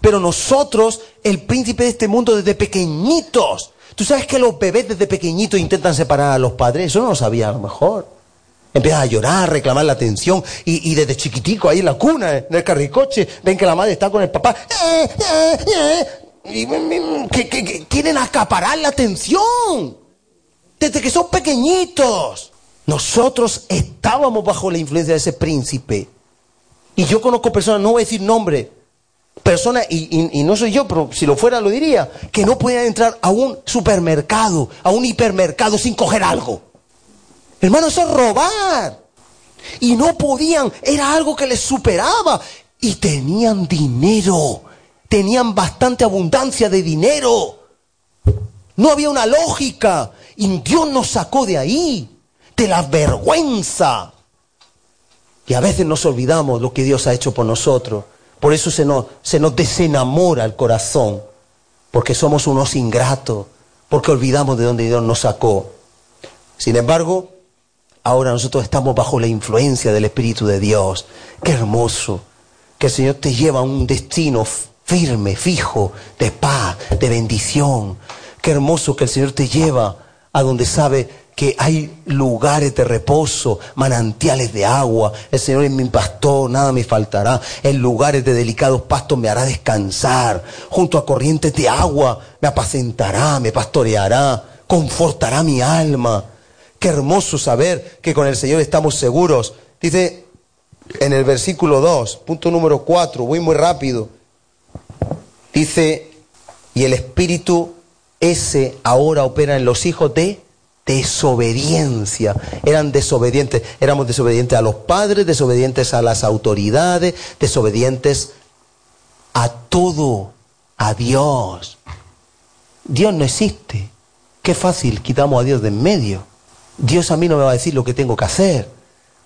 Speaker 1: Pero nosotros, el príncipe de este mundo, desde pequeñitos, tú sabes que los bebés desde pequeñitos intentan separar a los padres, eso no lo sabía a lo mejor. Empiezan a llorar, reclamar la atención, y, desde chiquitico, ahí en la cuna, en el carricoche, ven que la madre está con el papá, ¡Eh, eh, eh! y, que, que, que quieren acaparar la atención, desde que son pequeñitos. Nosotros estábamos bajo la influencia de ese príncipe. Y yo conozco personas, no voy a decir nombre, personas, y, y, no soy yo, pero si lo fuera lo diría, que no podían entrar a un supermercado, a un hipermercado sin coger algo. Hermano, eso es robar. Y no podían, era algo que les superaba. Y tenían dinero, tenían bastante abundancia de dinero. No había una lógica. Y Dios nos sacó de ahí de la vergüenza. Y a veces nos olvidamos lo que Dios ha hecho por nosotros. Por eso se nos, se nos desenamora el corazón. Porque somos unos ingratos. Porque olvidamos de dónde Dios nos sacó. Sin embargo, ahora nosotros estamos bajo la influencia del Espíritu de Dios. Qué hermoso. Que el Señor te lleva a un destino firme, fijo, de paz, de bendición. Qué hermoso que el Señor te lleva a donde sabe que hay lugares de reposo, manantiales de agua. El Señor es mi pastor, nada me faltará. En lugares de delicados pastos me hará descansar. Junto a corrientes de agua me apacentará, me pastoreará, confortará mi alma. Qué hermoso saber que con el Señor estamos seguros. Dice en el versículo 2, punto número 4, voy muy rápido. Dice, y el Espíritu ese ahora opera en los hijos de desobediencia. Eran desobedientes. Éramos desobedientes a los padres, desobedientes a las autoridades, desobedientes a todo, a Dios. Dios no existe. Qué fácil quitamos a Dios de en medio. Dios a mí no me va a decir lo que tengo que hacer.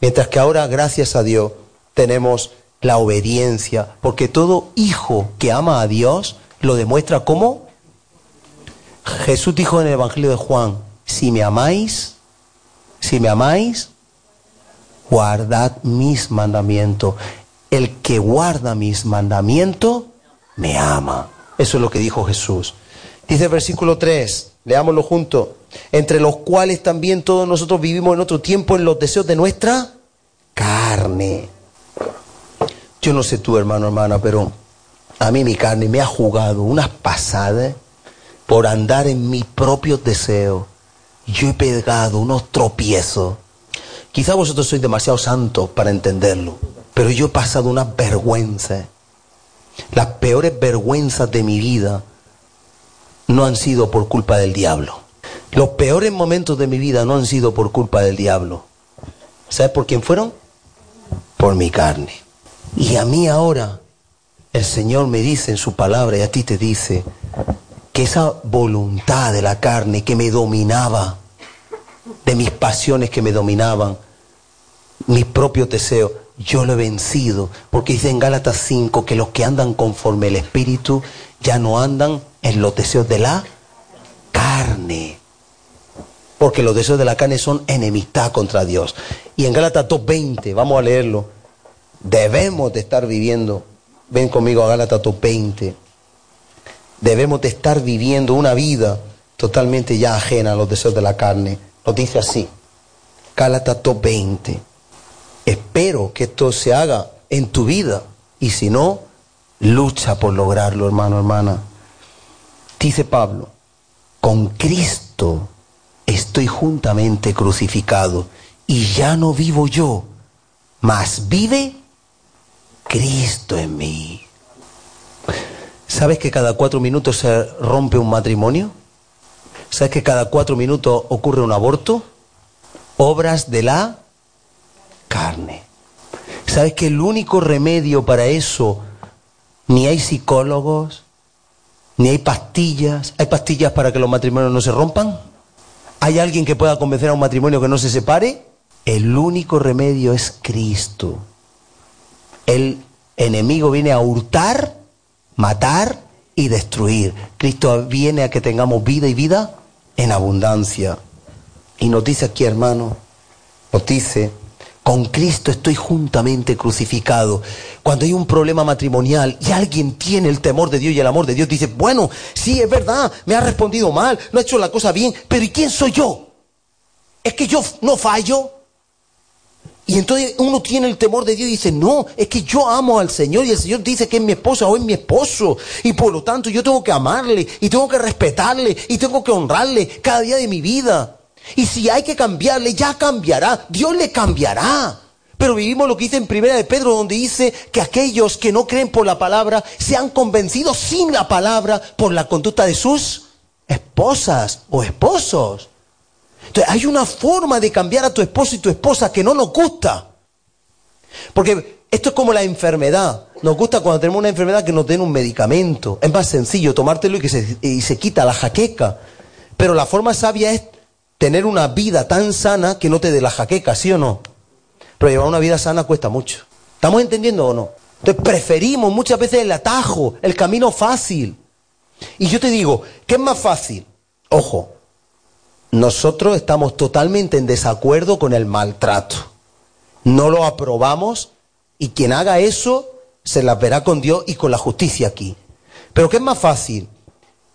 Speaker 1: Mientras que ahora, gracias a Dios, tenemos la obediencia. Porque todo hijo que ama a Dios lo demuestra como Jesús dijo en el Evangelio de Juan, si me amáis, si me amáis, guardad mis mandamientos. El que guarda mis mandamientos, me ama. Eso es lo que dijo Jesús. Dice el versículo 3, leámoslo juntos, entre los cuales también todos nosotros vivimos en otro tiempo en los deseos de nuestra carne. Yo no sé tú, hermano, hermana, pero a mí mi carne me ha jugado unas pasadas por andar en mis propios deseos yo he pegado unos tropiezos. Quizá vosotros sois demasiado santos para entenderlo, pero yo he pasado unas vergüenzas. Las peores vergüenzas de mi vida no han sido por culpa del diablo. Los peores momentos de mi vida no han sido por culpa del diablo. ¿Sabes por quién fueron? Por mi carne. Y a mí ahora el Señor me dice en su palabra y a ti te dice, que esa voluntad de la carne que me dominaba, de mis pasiones que me dominaban, mis propios deseos, yo lo he vencido. Porque dice en Gálatas 5 que los que andan conforme el Espíritu ya no andan en los deseos de la carne. Porque los deseos de la carne son enemistad contra Dios. Y en Gálatas 2.20, vamos a leerlo, debemos de estar viviendo, ven conmigo a Gálatas 2.20 debemos de estar viviendo una vida totalmente ya ajena a los deseos de la carne. Nos dice así, Gálatas 2.20. Espero que esto se haga en tu vida y si no, lucha por lograrlo, hermano, hermana. Dice Pablo, con Cristo estoy juntamente crucificado y ya no vivo yo, mas vive Cristo en mí. ¿Sabes que cada cuatro minutos se rompe un matrimonio? ¿Sabes que cada cuatro minutos ocurre un aborto? Obras de la carne. ¿Sabes que el único remedio para eso, ni hay psicólogos, ni hay pastillas? ¿Hay pastillas para que los matrimonios no se rompan? ¿Hay alguien que pueda convencer a un matrimonio que no se separe? El único remedio es Cristo. El enemigo viene a hurtar, matar y destruir. Cristo viene a que tengamos vida y vida en abundancia. Y nos dice aquí, hermano, nos dice, con Cristo estoy juntamente crucificado. Cuando hay un problema matrimonial y alguien tiene el temor de Dios y el amor de Dios, dice, bueno, sí, es verdad, me ha respondido mal, no ha hecho la cosa bien, pero ¿y quién soy yo? ¿Es que yo no fallo? Y entonces uno tiene el temor de Dios y dice, no, es que yo amo al Señor y el Señor dice que es mi esposa o es mi esposo. Y por lo tanto yo tengo que amarle y tengo que respetarle y tengo que honrarle cada día de mi vida. Y si hay que cambiarle, ya cambiará. Dios le cambiará. Pero vivimos lo que dice en Primera de Pedro, donde dice que aquellos que no creen por la palabra sean convencidos sin la palabra por la conducta de sus esposas o esposos. Entonces, hay una forma de cambiar a tu esposo y tu esposa que no nos gusta. Porque esto es como la enfermedad. Nos gusta cuando tenemos una enfermedad que nos den un medicamento. Es más sencillo tomártelo y que se, y se quita la jaqueca. Pero la forma sabia es tener una vida tan sana que no te dé la jaqueca, ¿sí o no? Pero llevar una vida sana cuesta mucho. ¿Estamos entendiendo o no? Entonces preferimos muchas veces el atajo, el camino fácil. Y yo te digo, ¿qué es más fácil? Ojo, nosotros estamos totalmente en desacuerdo con el maltrato. No lo aprobamos y quien haga eso se las verá con Dios y con la justicia aquí. Pero ¿qué es más fácil?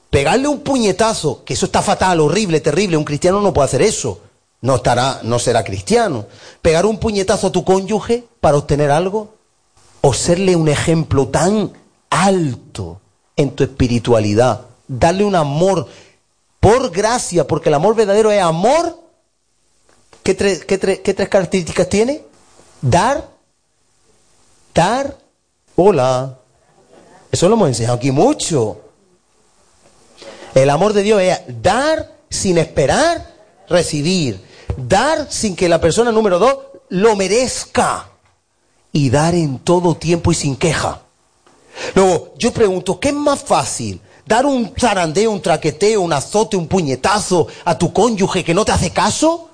Speaker 1: Pegarle un puñetazo, que eso está fatal, horrible, terrible, un cristiano no puede hacer eso. No estará, no será cristiano. Pegar un puñetazo a tu cónyuge para obtener algo o serle un ejemplo tan alto en tu espiritualidad, darle un amor por gracia, porque el amor verdadero es amor. ¿Qué, tres, características tiene? Dar, dar, hola. Eso lo hemos enseñado aquí mucho. El amor de Dios es dar sin esperar recibir. Dar sin que la persona número dos lo merezca. Y dar en todo tiempo y sin queja. Luego, yo pregunto, ¿qué es más fácil? Dar un zarandeo, un traqueteo, un azote, un puñetazo a tu cónyuge que no te hace caso?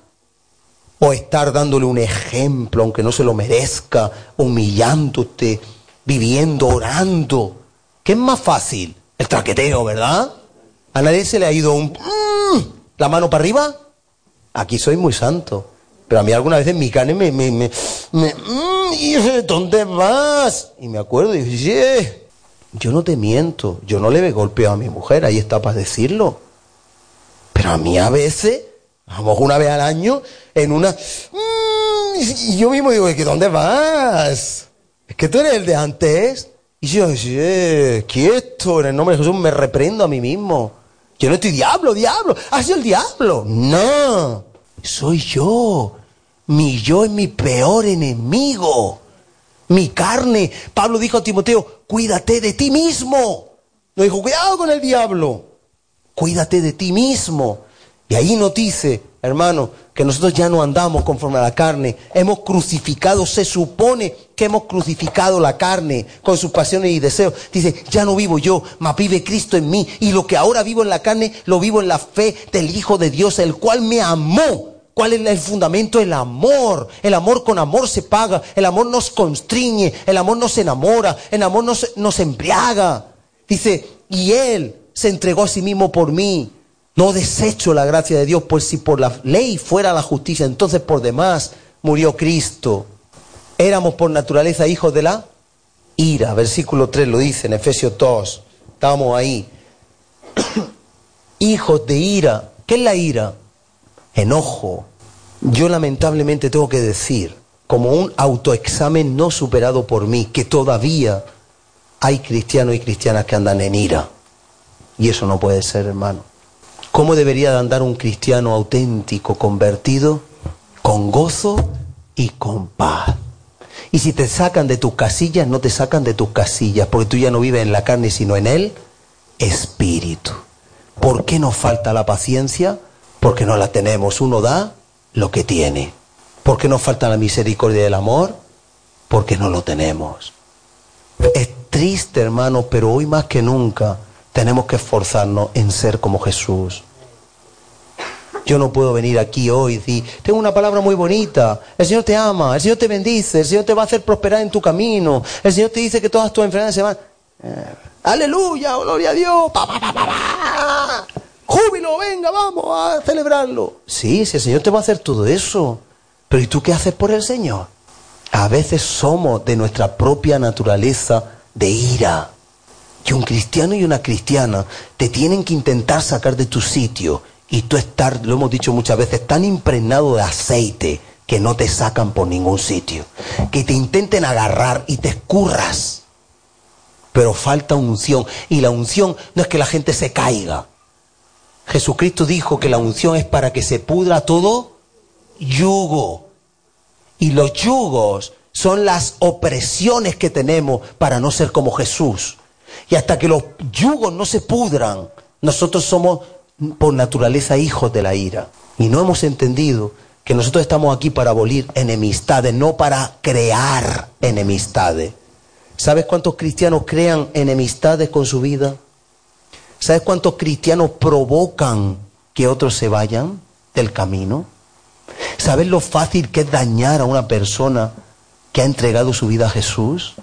Speaker 1: ¿O estar dándole un ejemplo, aunque no se lo merezca, humillándote, viviendo, orando? ¿Qué es más fácil? El traqueteo, ¿verdad? ¿A nadie se le ha ido un... Mm, la mano para arriba? Aquí soy muy santo. Pero a mí algunas veces mi carne me... me, me, me mm, ¿Dónde vas? Y me acuerdo y dije, yo no te miento, yo no le golpeo a mi mujer, ahí está para decirlo. Pero a mí a veces, vamos una vez al año, en una... Mm, y yo mismo digo, ¿que dónde vas? Es que tú eres el de antes. Y yo, quieto, en el nombre de Jesús me reprendo a mí mismo. Yo no estoy diablo, diablo. ¿Ha sido el diablo? No, soy yo. Mi yo es mi peor enemigo mi carne. Pablo dijo a Timoteo, cuídate de ti mismo. No dijo, cuidado con el diablo. Cuídate de ti mismo. Y ahí nos dice, hermano, que nosotros ya no andamos conforme a la carne. Hemos crucificado, se supone que hemos crucificado la carne con sus pasiones y deseos. Dice, ya no vivo yo, mas vive Cristo en mí. Y lo que ahora vivo en la carne, lo vivo en la fe del Hijo de Dios, el cual me amó ¿Cuál es el fundamento? El amor. El amor con amor se paga. El amor nos constriñe. El amor nos enamora. El amor nos, nos embriaga. Dice, y Él se entregó a sí mismo por mí. No desecho la gracia de Dios, pues si por la ley fuera la justicia, entonces por demás murió Cristo. Éramos por naturaleza hijos de la ira. Versículo 3 lo dice en Efesios 2. Estábamos ahí. hijos de ira. ¿Qué es la ira? Enojo. Yo lamentablemente tengo que decir, como un autoexamen no superado por mí, que todavía hay cristianos y cristianas que andan en ira. Y eso no puede ser, hermano. ¿Cómo debería de andar un cristiano auténtico, convertido? Con gozo y con paz. Y si te sacan de tus casillas, no te sacan de tus casillas, porque tú ya no vives en la carne, sino en el espíritu. ¿Por qué nos falta la paciencia? Porque no la tenemos. Uno da lo que tiene. ¿Por qué nos falta la misericordia y el amor? Porque no lo tenemos. Es triste, hermano, pero hoy más que nunca tenemos que esforzarnos en ser como Jesús. Yo no puedo venir aquí hoy y decir, tengo una palabra muy bonita, el Señor te ama, el Señor te bendice, el Señor te va a hacer prosperar en tu camino, el Señor te dice que todas tus enfermedades se van. Eh, aleluya, gloria a Dios, júbilo, venga, vamos a celebrarlo. Sí, si el Señor te va a hacer todo eso, pero ¿y tú qué haces por el Señor? A veces somos de nuestra propia naturaleza de ira. Y un cristiano y una cristiana te tienen que intentar sacar de tu sitio y tú estar, lo hemos dicho muchas veces, tan impregnado de aceite que no te sacan por ningún sitio. Que te intenten agarrar y te escurras. Pero falta unción. Y la unción no es que la gente se caiga. Jesucristo dijo que la unción es para que se pudra todo yugo. Y los yugos son las opresiones que tenemos para no ser como Jesús. Y hasta que los yugos no se pudran, nosotros somos por naturaleza hijos de la ira. Y no hemos entendido que nosotros estamos aquí para abolir enemistades, no para crear enemistades. ¿Sabes cuántos cristianos crean enemistades con su vida? ¿Sabes cuántos cristianos provocan que otros se vayan del camino? ¿Sabes lo fácil que es dañar a una persona que ha entregado su vida a Jesús?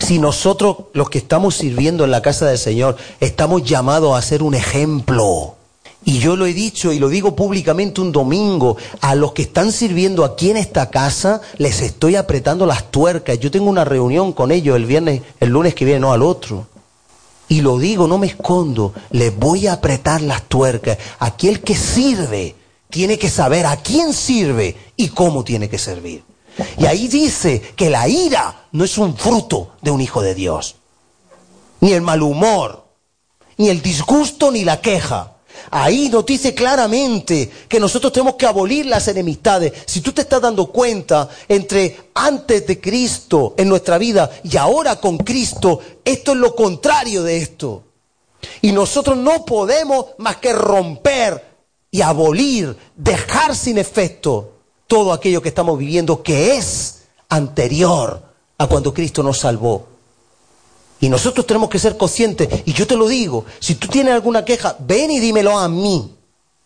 Speaker 1: Si nosotros, los que estamos sirviendo en la casa del Señor, estamos llamados a ser un ejemplo. Y yo lo he dicho y lo digo públicamente un domingo, a los que están sirviendo aquí en esta casa, les estoy apretando las tuercas. Yo tengo una reunión con ellos el viernes, el lunes que viene, no al otro. Y lo digo, no me escondo, les voy a apretar las tuercas. Aquí el que sirve tiene que saber a quién sirve y cómo tiene que servir. Y ahí dice que la ira no es un fruto de un hijo de Dios. Ni el mal humor, ni el disgusto, ni la queja. Ahí nos dice claramente que nosotros tenemos que abolir las enemistades. Si tú te estás dando cuenta entre antes de Cristo en nuestra vida y ahora con Cristo, esto es lo contrario de esto. Y nosotros no podemos más que romper y abolir, dejar sin efecto todo aquello que estamos viviendo que es anterior a cuando Cristo nos salvó. Y nosotros tenemos que ser conscientes, y yo te lo digo, si tú tienes alguna queja, ven y dímelo a mí.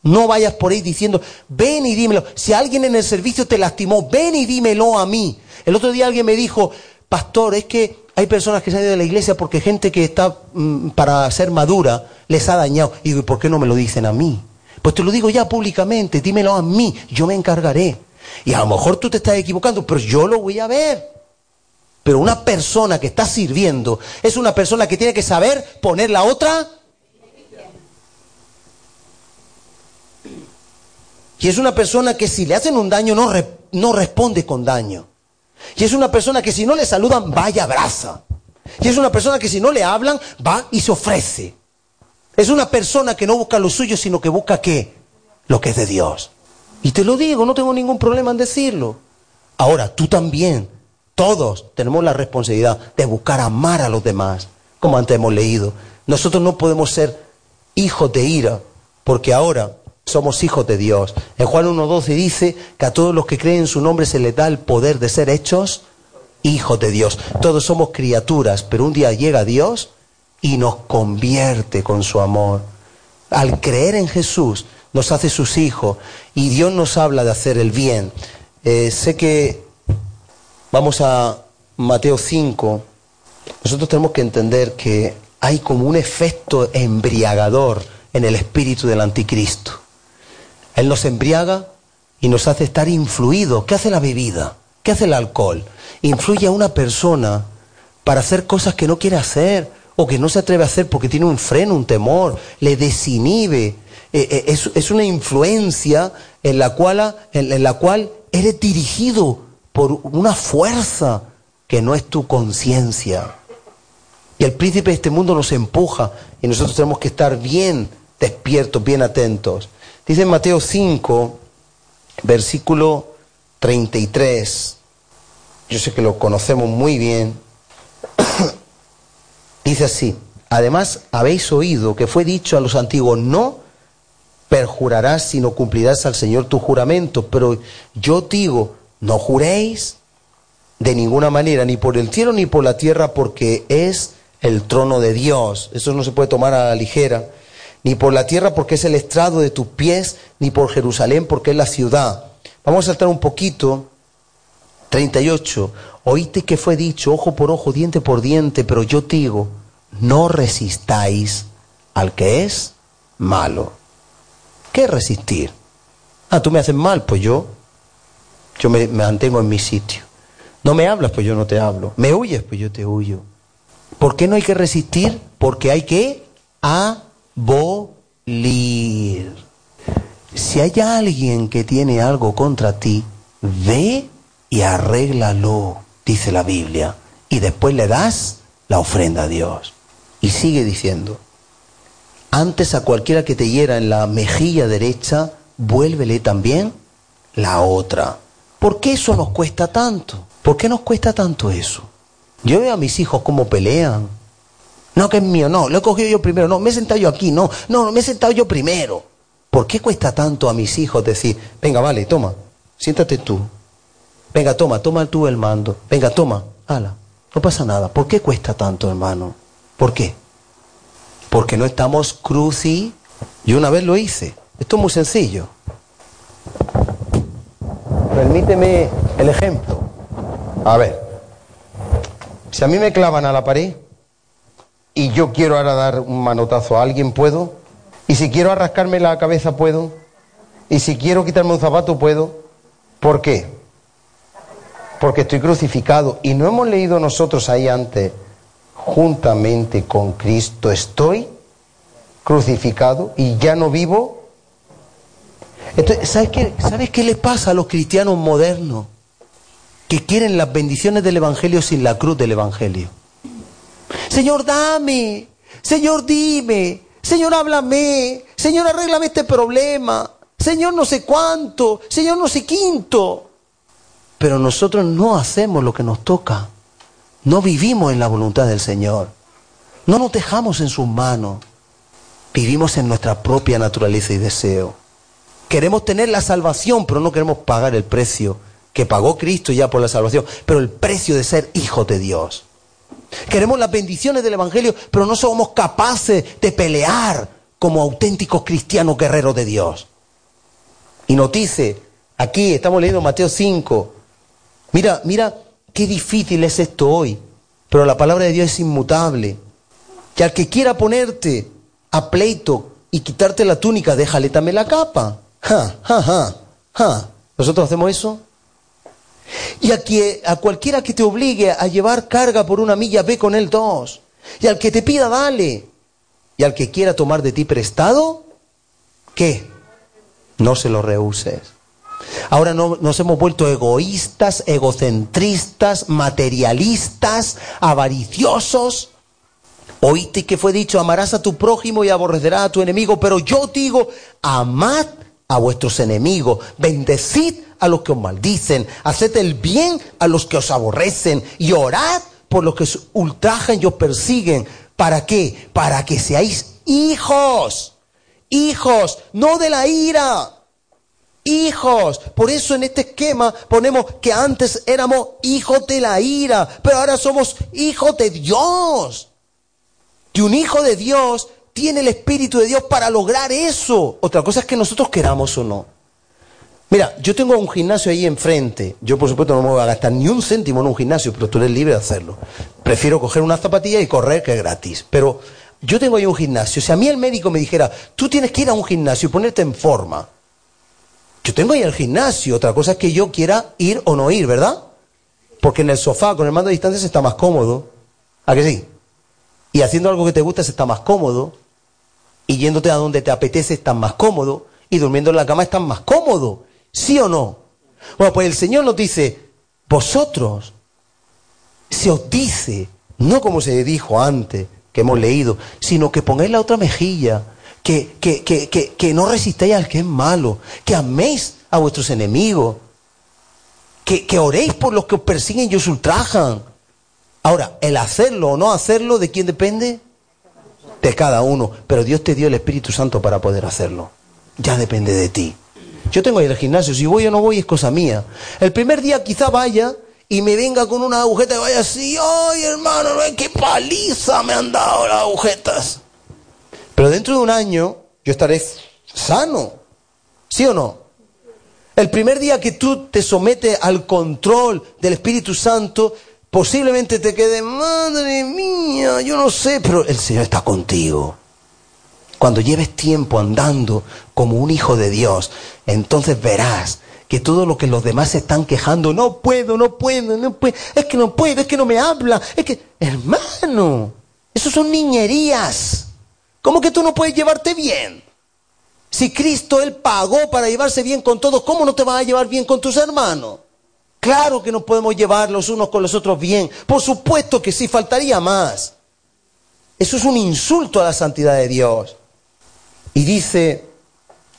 Speaker 1: No vayas por ahí diciendo, ven y dímelo. Si alguien en el servicio te lastimó, ven y dímelo a mí. El otro día alguien me dijo, pastor, es que hay personas que se han ido de la iglesia porque gente que está mm, para ser madura les ha dañado. Y digo, ¿y por qué no me lo dicen a mí? Pues te lo digo ya públicamente, dímelo a mí, yo me encargaré. Y a lo mejor tú te estás equivocando, pero yo lo voy a ver. Pero una persona que está sirviendo es una persona que tiene que saber poner la otra. Y es una persona que si le hacen un daño no, no responde con daño. Y es una persona que si no le saludan va y abraza. Y es una persona que si no le hablan va y se ofrece. Es una persona que no busca lo suyo, sino que busca qué? Lo que es de Dios. Y te lo digo, no tengo ningún problema en decirlo. Ahora, tú también, todos tenemos la responsabilidad de buscar amar a los demás, como antes hemos leído. Nosotros no podemos ser hijos de ira, porque ahora somos hijos de Dios. En Juan 1.12 dice que a todos los que creen en su nombre se les da el poder de ser hechos hijos de Dios. Todos somos criaturas, pero un día llega Dios y nos convierte con su amor. Al creer en Jesús, nos hace sus hijos y Dios nos habla de hacer el bien. Eh, sé que vamos a Mateo 5, nosotros tenemos que entender que hay como un efecto embriagador en el espíritu del anticristo. Él nos embriaga y nos hace estar influidos. ¿Qué hace la bebida? ¿Qué hace el alcohol? Influye a una persona para hacer cosas que no quiere hacer o que no se atreve a hacer porque tiene un freno, un temor, le desinhibe. Eh, eh, es, una influencia en la, cual, en la cual eres dirigido por una fuerza que no es tu conciencia. Y el príncipe de este mundo nos empuja y nosotros tenemos que estar bien despiertos, bien atentos. Dice en Mateo 5, versículo 33, yo sé que lo conocemos muy bien, dice así, además habéis oído que fue dicho a los antiguos, no perjurarás sino cumplirás al Señor tu juramento, pero yo digo, no juréis de ninguna manera, ni por el cielo ni por la tierra, porque es el trono de Dios. Eso no se puede tomar a la ligera. Ni por la tierra porque es el estrado de tus pies, ni por Jerusalén porque es la ciudad. Vamos a saltar un poquito. 38. Oíste que fue dicho ojo por ojo, diente por diente, pero yo te digo, no resistáis al que es malo. ¿Qué es resistir? Ah, tú me haces mal, pues yo, yo me, mantengo en mi sitio. No me hablas, pues yo no te hablo. Me huyes, pues yo te huyo. ¿Por qué no hay que resistir? Porque hay que abolir. Si hay alguien que tiene algo contra ti, ve y arréglalo, dice la Biblia. Y después le das la ofrenda a Dios. Y sigue diciendo, antes a cualquiera que te hiera en la mejilla derecha, vuélvele también la otra. ¿Por qué eso nos cuesta tanto? ¿Por qué nos cuesta tanto eso? Yo veo a mis hijos cómo pelean. No, que es mío, no, lo he cogido yo primero, no, me he sentado yo aquí, no, no, me he sentado yo primero. ¿Por qué cuesta tanto a mis hijos decir, venga, vale, toma, siéntate tú. Venga, toma, toma tú el mando. Venga, toma, ala, no pasa nada. ¿Por qué cuesta tanto, hermano? ¿Por qué? Porque no estamos cruci. Yo una vez lo hice. Esto es muy sencillo. Permíteme el ejemplo. A ver, si a mí me clavan a la pared y yo quiero ahora dar un manotazo a alguien, ¿puedo? Y si quiero arrascarme la cabeza, ¿puedo? Y si quiero quitarme un zapato, ¿puedo? ¿Por qué? Porque estoy crucificado. Y no hemos leído nosotros ahí antes, juntamente con Cristo estoy crucificado y ya no vivo. Entonces, ¿sabes qué, ¿sabes qué le pasa a los cristianos modernos? que quieren las bendiciones del Evangelio sin la cruz del Evangelio. Señor, dame. Señor, dime. Señor, háblame. Señor, arréglame este problema. Señor, no sé cuánto. Señor, no sé quinto. Pero nosotros no hacemos lo que nos toca. No vivimos en la voluntad del Señor. No nos dejamos en sus manos. Vivimos en nuestra propia naturaleza y deseo. Queremos tener la salvación, pero no queremos pagar el precio que pagó Cristo ya por la salvación, pero el precio de ser hijos de Dios. Queremos las bendiciones del Evangelio, pero no somos capaces de pelear como auténticos cristianos guerreros de Dios. Y nos dice, aquí estamos leyendo Mateo 5, mira, mira qué difícil es esto hoy, pero la palabra de Dios es inmutable. Que al que quiera ponerte a pleito y quitarte la túnica, déjale también la capa. Ja, ja, ja, ja. ¿Nosotros hacemos eso? Y a, que, a cualquiera que te obligue a llevar carga por una milla, ve con él dos. Y al que te pida, dale. Y al que quiera tomar de ti prestado, ¿qué? No se lo rehuses. Ahora no, nos hemos vuelto egoístas, egocentristas, materialistas, avariciosos. Oíste que fue dicho, amarás a tu prójimo y aborrecerás a tu enemigo, pero yo digo, amad a vuestros enemigos, bendecid a los que os maldicen, haced el bien a los que os aborrecen y orad por los que os ultrajan y os persiguen. ¿Para qué? Para que seáis hijos, hijos, no de la ira. Hijos, por eso en este esquema ponemos que antes éramos hijos de la ira, pero ahora somos hijos de Dios. Y un hijo de Dios tiene el Espíritu de Dios para lograr eso. Otra cosa es que nosotros queramos o no. Mira, yo tengo un gimnasio ahí enfrente. Yo, por supuesto, no me voy a gastar ni un céntimo en un gimnasio, pero tú eres libre de hacerlo. Prefiero coger una zapatilla y correr, que es gratis. Pero yo tengo ahí un gimnasio. Si a mí el médico me dijera, tú tienes que ir a un gimnasio y ponerte en forma. Yo tengo ahí el gimnasio. Otra cosa es que yo quiera ir o no ir, ¿verdad? Porque en el sofá, con el mando de distancia, se está más cómodo. ¿A que sí? Y haciendo algo que te gusta estás más cómodo. Y yéndote a donde te apetece estás más cómodo. Y durmiendo en la cama estás más cómodo. ¿Sí o no? Bueno, pues el Señor nos dice, vosotros se os dice, no como se dijo antes, que hemos leído, sino que pongáis la otra mejilla, que, que, que, que, no resistáis al que es malo, que améis a vuestros enemigos, que, que oréis por los que os persiguen y os ultrajan. Ahora, el hacerlo o no hacerlo, ¿de quién depende? De cada uno. Pero Dios te dio el Espíritu Santo para poder hacerlo. Ya depende de ti. Yo tengo ahí el gimnasio, si voy o no voy es cosa mía. El primer día quizá vaya y me venga con una agujeta y vaya así, ay hermano, qué paliza me han dado las agujetas. Pero dentro de un año yo estaré sano, ¿sí o no? El primer día que tú te sometes al control del Espíritu Santo, posiblemente te quede, madre mía, yo no sé, pero el Señor está contigo. Cuando lleves tiempo andando como un hijo de Dios, entonces verás que todo lo que los demás están quejando, no puedo, no puedo, no puedo, es que no puedo, es que no me habla, es que, hermano, eso son niñerías. ¿Cómo que tú no puedes llevarte bien? Si Cristo Él pagó para llevarse bien con todos, ¿cómo no te vas a llevar bien con tus hermanos? Claro que no podemos llevar los unos con los otros bien. Por supuesto que sí, faltaría más. Eso es un insulto a la santidad de Dios. Y dice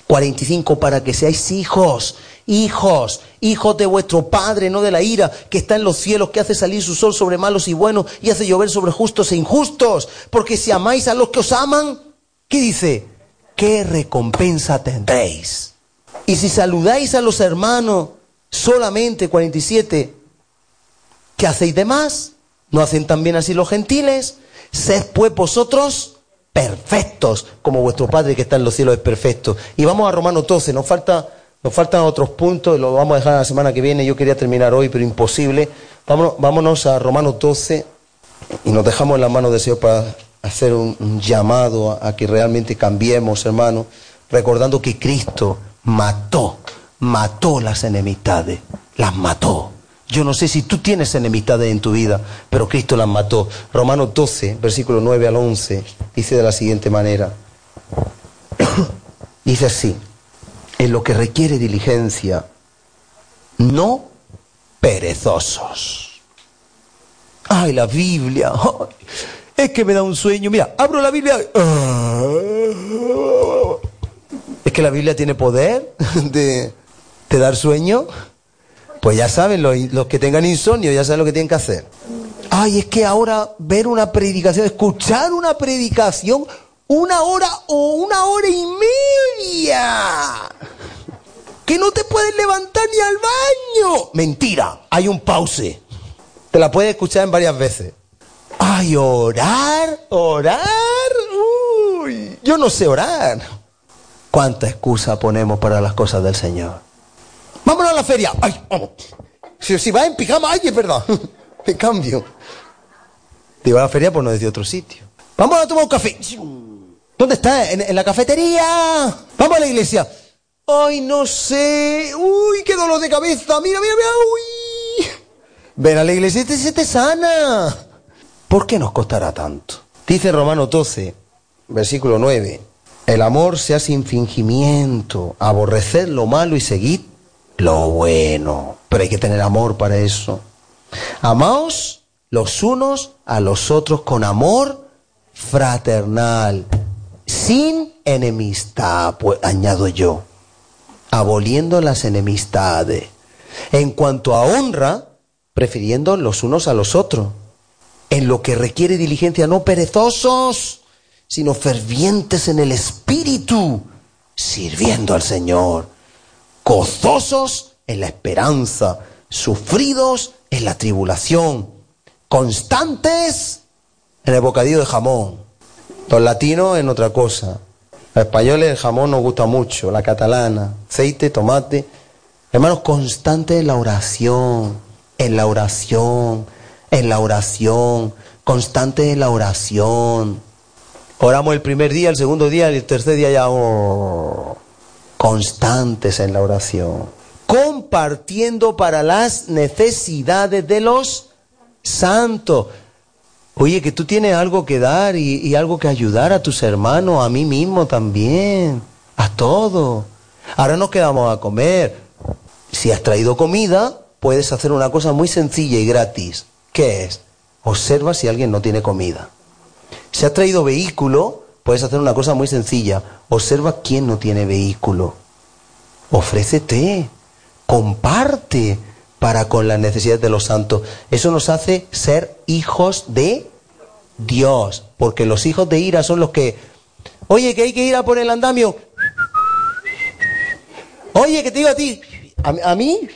Speaker 1: 45, para que seáis hijos, hijos, hijos de vuestro Padre, no de la ira, que está en los cielos, que hace salir su sol sobre malos y buenos y hace llover sobre justos e injustos. Porque si amáis a los que os aman, ¿qué dice? ¿Qué recompensa tendréis? Y si saludáis a los hermanos solamente, 47, ¿qué hacéis de más? ¿No hacen también así los gentiles? Sed pues vosotros perfectos, como vuestro Padre que está en los cielos es perfecto. Y vamos a Romanos 12, nos, falta, nos faltan otros puntos, lo vamos a dejar la semana que viene, yo quería terminar hoy, pero imposible. Vámonos, a Romanos 12 y nos dejamos en las manos de Señor para hacer un, un llamado a, a que realmente cambiemos, hermano, recordando que Cristo mató, mató las enemistades, las mató. Yo no sé si tú tienes enemistades en tu vida, pero Cristo las mató. Romanos 12, versículo 9 al 11, dice de la siguiente manera. dice así, en lo que requiere diligencia, no perezosos. Ay, la Biblia. Es que me da un sueño. Mira, abro la Biblia. Es que la Biblia tiene poder de, de dar sueño. Pues ya saben, los, los, que tengan insomnio ya saben lo que tienen que hacer. Ay, es que ahora ver una predicación, escuchar una predicación, una hora o una hora y media. Que no te puedes levantar ni al baño. Mentira, hay un pause. Te la puedes escuchar en varias veces. Ay, orar, orar. Uy, yo no sé orar. ¿Cuánta excusa ponemos para las cosas del Señor? Vámonos a la feria. Ay, vamos. Si, si vas en pijama, ay, es verdad. Me cambio. Digo a la feria por no decir otro sitio. Vamos a tomar un café. ¿Dónde está? ¿En, la cafetería? Vamos a la iglesia. Ay, no sé. Uy, qué dolor de cabeza. Mira, mira, mira. Uy. Ven a la iglesia y se te sana. ¿Por qué nos costará tanto? Dice Romano 12, versículo 9. El amor sea sin fingimiento, aborrecer lo malo y seguir lo bueno. Pero hay que tener amor para eso. Amaos los unos a los otros con amor fraternal, sin enemistad, pues añado yo, aboliendo las enemistades. En cuanto a honra, prefiriendo los unos a los otros. En lo que requiere diligencia, no perezosos, sino fervientes en el espíritu, sirviendo al Señor gozosos en la esperanza, sufridos en la tribulación, constantes en el bocadillo de jamón. Los latinos en otra cosa. Los españoles el jamón nos gusta mucho, la catalana, aceite, tomate. Hermanos, constantes en la oración, en la oración, en la oración, constantes en la oración. Oramos el primer día, el segundo día, el tercer día ya... Oh constantes en la oración, compartiendo para las necesidades de los santos. Oye, que tú tienes algo que dar y, algo que ayudar a tus hermanos, a mí mismo también, a todos. Ahora nos quedamos a comer. Si has traído comida, puedes hacer una cosa muy sencilla y gratis. ¿Qué es? Observa si alguien no tiene comida. Si has traído vehículo, puedes hacer una cosa muy sencilla. Observa quién no tiene vehículo. Ofrécete, comparte para con las necesidades de los santos. Eso nos hace ser hijos de Dios, porque los hijos de ira son los que, oye, que hay que ir a por el andamio. Oye, que te digo a ti, ¿a, a mí?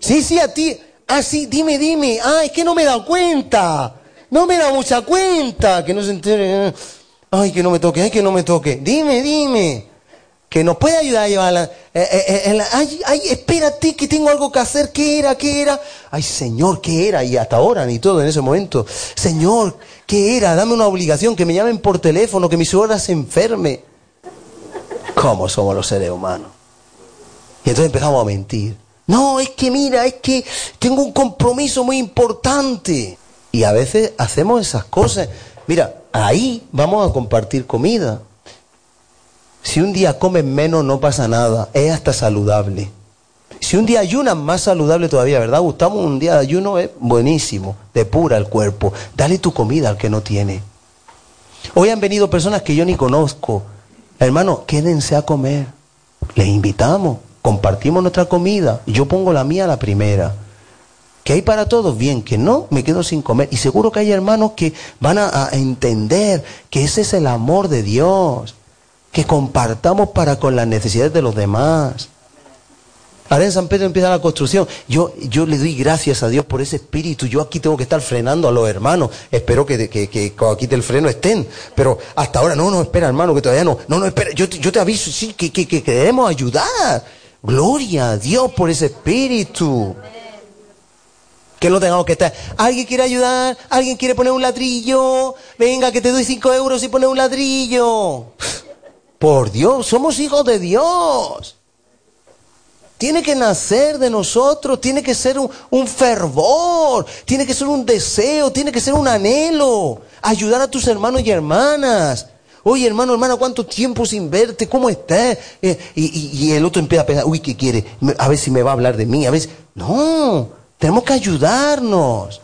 Speaker 1: Sí, sí, a ti. Ah, sí, dime, dime. Ah, es que no me he dado cuenta. No me he dado mucha cuenta. Que no se entere. Ay, que no me toque, ay, que no me toque. Dime, dime. Que nos puede ayudar a llevarla. Eh, eh, eh, la- ay, ay, espérate, que tengo algo que hacer. ¿Qué era? ¿Qué era? Ay, Señor, ¿qué era? Y hasta ahora, ni todo en ese momento. Señor, ¿qué era? Dame una obligación, que me llamen por teléfono, que mi suegra se enferme. ¿Cómo somos los seres humanos? Y entonces empezamos a mentir. No, es que mira, es que tengo un compromiso muy importante. Y a veces hacemos esas cosas. Mira, ahí vamos a compartir comida. Si un día comes menos no pasa nada, es hasta saludable. Si un día ayunas, más saludable todavía, ¿verdad? Gustavo, un día de ayuno es buenísimo, depura el cuerpo. Dale tu comida al que no tiene. Hoy han venido personas que yo ni conozco. Hermano, quédense a comer. Les invitamos, compartimos nuestra comida. Yo pongo la mía a la primera. Que hay para todos, bien, que no, me quedo sin comer. Y seguro que hay hermanos que van a, entender que ese es el amor de Dios. Que compartamos para con las necesidades de los demás. Ahora en San Pedro empieza la construcción. Yo, yo le doy gracias a Dios por ese espíritu. Yo aquí tengo que estar frenando a los hermanos. Espero que, que, que cuando quite el freno estén. Pero hasta ahora, no, no, espera hermano, que todavía no. No, no, espera. Yo, yo te aviso, sí, que, que, que queremos ayudar. Gloria a Dios por ese espíritu. Que no tengamos que estar. ¿Alguien quiere ayudar? ¿Alguien quiere poner un ladrillo? Venga, que te doy cinco euros y pone un ladrillo. Por Dios, somos hijos de Dios. Tiene que nacer de nosotros, tiene que ser un, fervor, tiene que ser un deseo, tiene que ser un anhelo. Ayudar a tus hermanos y hermanas. Oye, hermano, hermana, ¿cuánto tiempo sin verte? ¿Cómo estás? Eh, y, el otro empieza a pensar, uy, ¿qué quiere? A ver si me va a hablar de mí, a ver. No, tenemos que ayudarnos.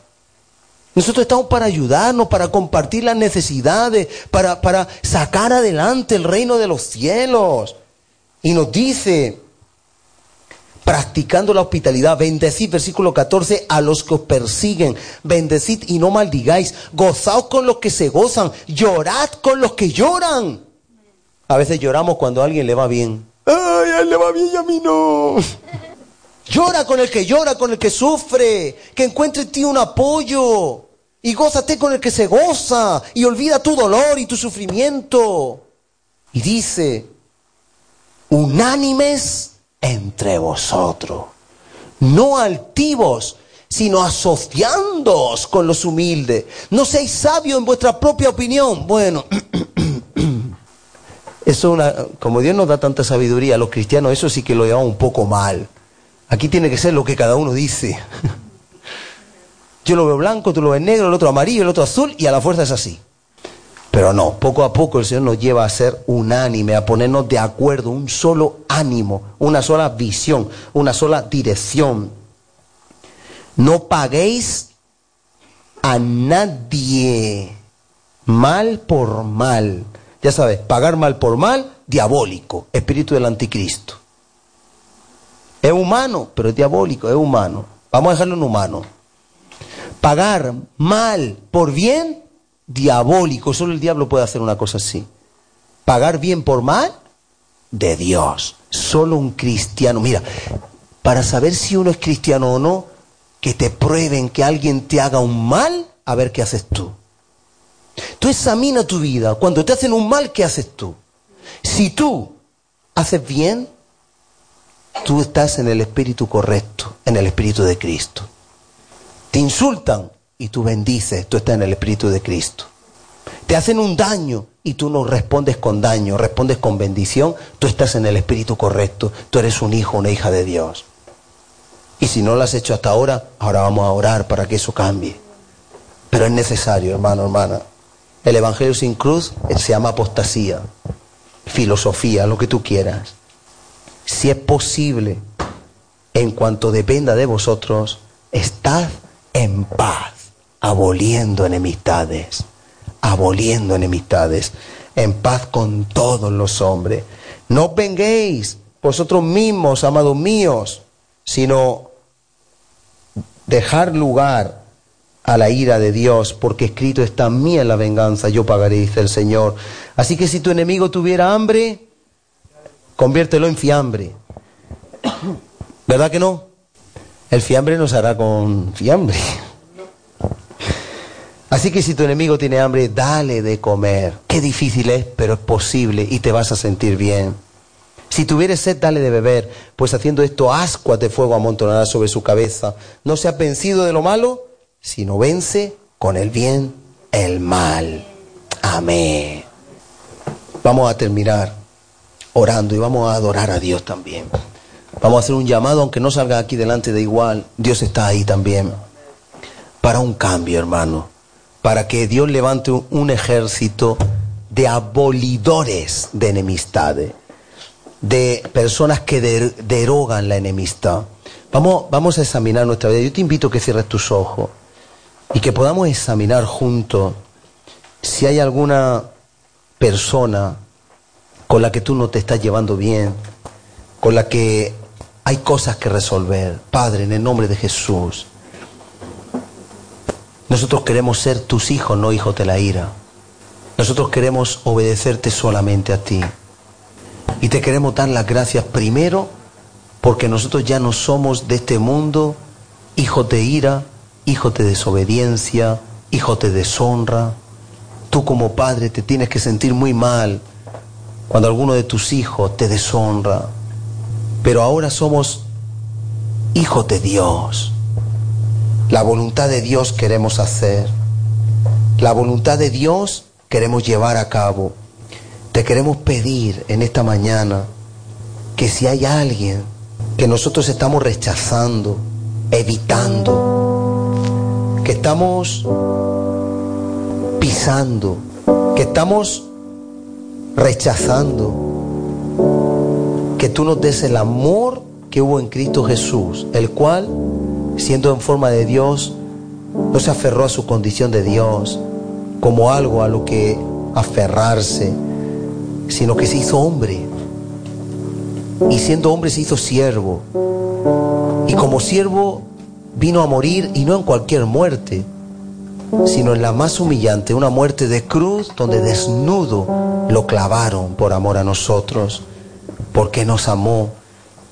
Speaker 1: Nosotros estamos para ayudarnos, para compartir las necesidades, para, para sacar adelante el reino de los cielos. Y nos dice, practicando la hospitalidad, bendecid, versículo 14, a los que os persiguen, bendecid y no maldigáis, gozaos con los que se gozan, llorad con los que lloran. A veces lloramos cuando a alguien le va bien. Ay, a él le va bien y a mí no. Llora con el que llora, con el que sufre, que encuentre en ti un apoyo. Y gózate con el que se goza. Y olvida tu dolor y tu sufrimiento. Y dice, unánimes entre vosotros, no altivos, sino asociándoos con los humildes. No seáis sabios en vuestra propia opinión. Bueno, eso es una, como Dios nos da tanta sabiduría a los cristianos, eso sí que lo llevamos un poco mal. Aquí tiene que ser lo que cada uno dice. Yo lo veo blanco, tú lo ves negro, el otro amarillo, el otro azul, y a la fuerza es así. Pero no, poco a poco el Señor nos lleva a ser unánime, a ponernos de acuerdo, un solo ánimo, una sola visión, una sola dirección. No paguéis a nadie mal por mal. Ya sabes, pagar mal por mal, diabólico, espíritu del anticristo. Es humano, pero es diabólico, es humano. Vamos a dejarlo en humano. Pagar mal por bien, diabólico. Solo el diablo puede hacer una cosa así. Pagar bien por mal, de Dios. Solo un cristiano. Mira, para saber si uno es cristiano o no, que te prueben que alguien te haga un mal, a ver qué haces tú. Tú examina tu vida. Cuando te hacen un mal, ¿qué haces tú? Si tú haces bien, tú estás en el espíritu correcto, en el espíritu de Cristo. Te insultan y tú bendices, tú estás en el espíritu de Cristo. Te hacen un daño y tú no respondes con daño, respondes con bendición, tú estás en el espíritu correcto, tú eres un hijo, una hija de Dios. Y si no lo has hecho hasta ahora, ahora vamos a orar para que eso cambie. Pero es necesario, hermano, hermana. El Evangelio sin cruz se llama apostasía, filosofía, lo que tú quieras. Si es posible, en cuanto dependa de vosotros, estad en paz, aboliendo enemistades, aboliendo enemistades, en paz con todos los hombres. No venguéis vosotros mismos, amados míos, sino dejar lugar a la ira de Dios, porque escrito está mía la venganza, yo pagaré, dice el Señor. Así que si tu enemigo tuviera hambre, conviértelo en fiambre. ¿Verdad que no? El fiambre no se hará con fiambre. Así que si tu enemigo tiene hambre, dale de comer. Qué difícil es, pero es posible y te vas a sentir bien. Si tuvieres sed, dale de beber, pues haciendo esto ascuas de fuego amontonará sobre su cabeza. No se ha vencido de lo malo, sino vence con el bien el mal. Amén. Vamos a terminar orando y vamos a adorar a Dios también. Vamos a hacer un llamado, aunque no salga aquí delante de igual, Dios está ahí también. Para un cambio, hermano. Para que Dios levante un ejército de abolidores de enemistades de personas que derogan la enemistad. Vamos, vamos a examinar nuestra vida. Yo te invito a que cierres tus ojos y que podamos examinar juntos si hay alguna persona con la que tú no te estás llevando bien, con la que hay cosas que resolver. Padre, en el nombre de Jesús, nosotros queremos ser tus hijos, no hijos de la ira. Nosotros queremos obedecerte solamente a ti. Y te queremos dar las gracias primero porque nosotros ya no somos de este mundo hijos de ira, hijos de desobediencia, hijos de deshonra. Tú como padre te tienes que sentir muy mal cuando alguno de tus hijos te deshonra. Pero ahora somos hijos de Dios. La voluntad de Dios queremos hacer. La voluntad de Dios queremos llevar a cabo. Te queremos pedir en esta mañana que si hay alguien que nosotros estamos rechazando, evitando, que estamos pisando, que estamos rechazando, que tú nos des el amor que hubo en Cristo Jesús, el cual, siendo en forma de Dios, no se aferró a su condición de Dios como algo a lo que aferrarse, sino que se hizo hombre. Y siendo hombre se hizo siervo. Y como siervo vino a morir y no en cualquier muerte, sino en la más humillante, una muerte de cruz donde desnudo lo clavaron por amor a nosotros, porque nos amó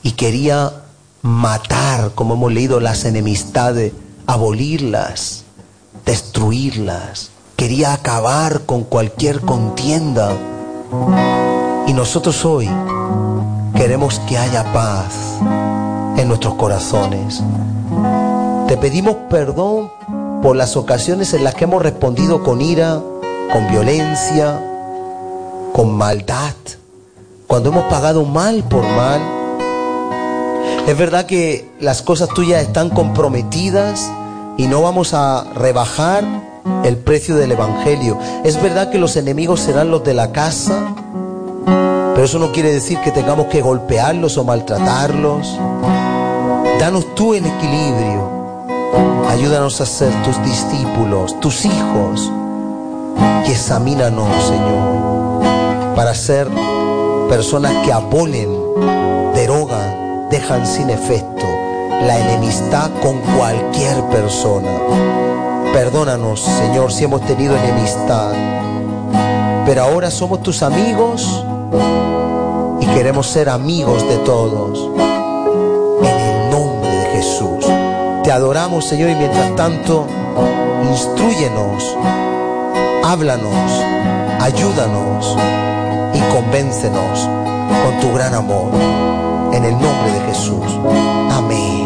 Speaker 1: y quería matar, como hemos leído, las enemistades, abolirlas, destruirlas. Quería acabar con cualquier contienda y nosotros hoy queremos que haya paz en nuestros corazones. Te pedimos perdón por las ocasiones en las que hemos respondido con ira, con violencia, con maldad, cuando hemos pagado mal por mal. Es verdad que las cosas tuyas están comprometidas y no vamos a rebajar el precio del Evangelio. Es verdad que los enemigos serán los de la casa, pero eso no quiere decir que tengamos que golpearlos o maltratarlos. Danos tú el equilibrio. Ayúdanos a ser tus discípulos, tus hijos. Y examínanos, Señor, para ser personas que abolen, derogan, dejan sin efecto la enemistad con cualquier persona. Perdónanos, Señor, si hemos tenido enemistad. Pero ahora somos tus amigos y queremos ser amigos de todos. Te adoramos, Señor, y mientras tanto, instruyenos, háblanos, ayúdanos y convéncenos con tu gran amor. En el nombre de Jesús. Amén.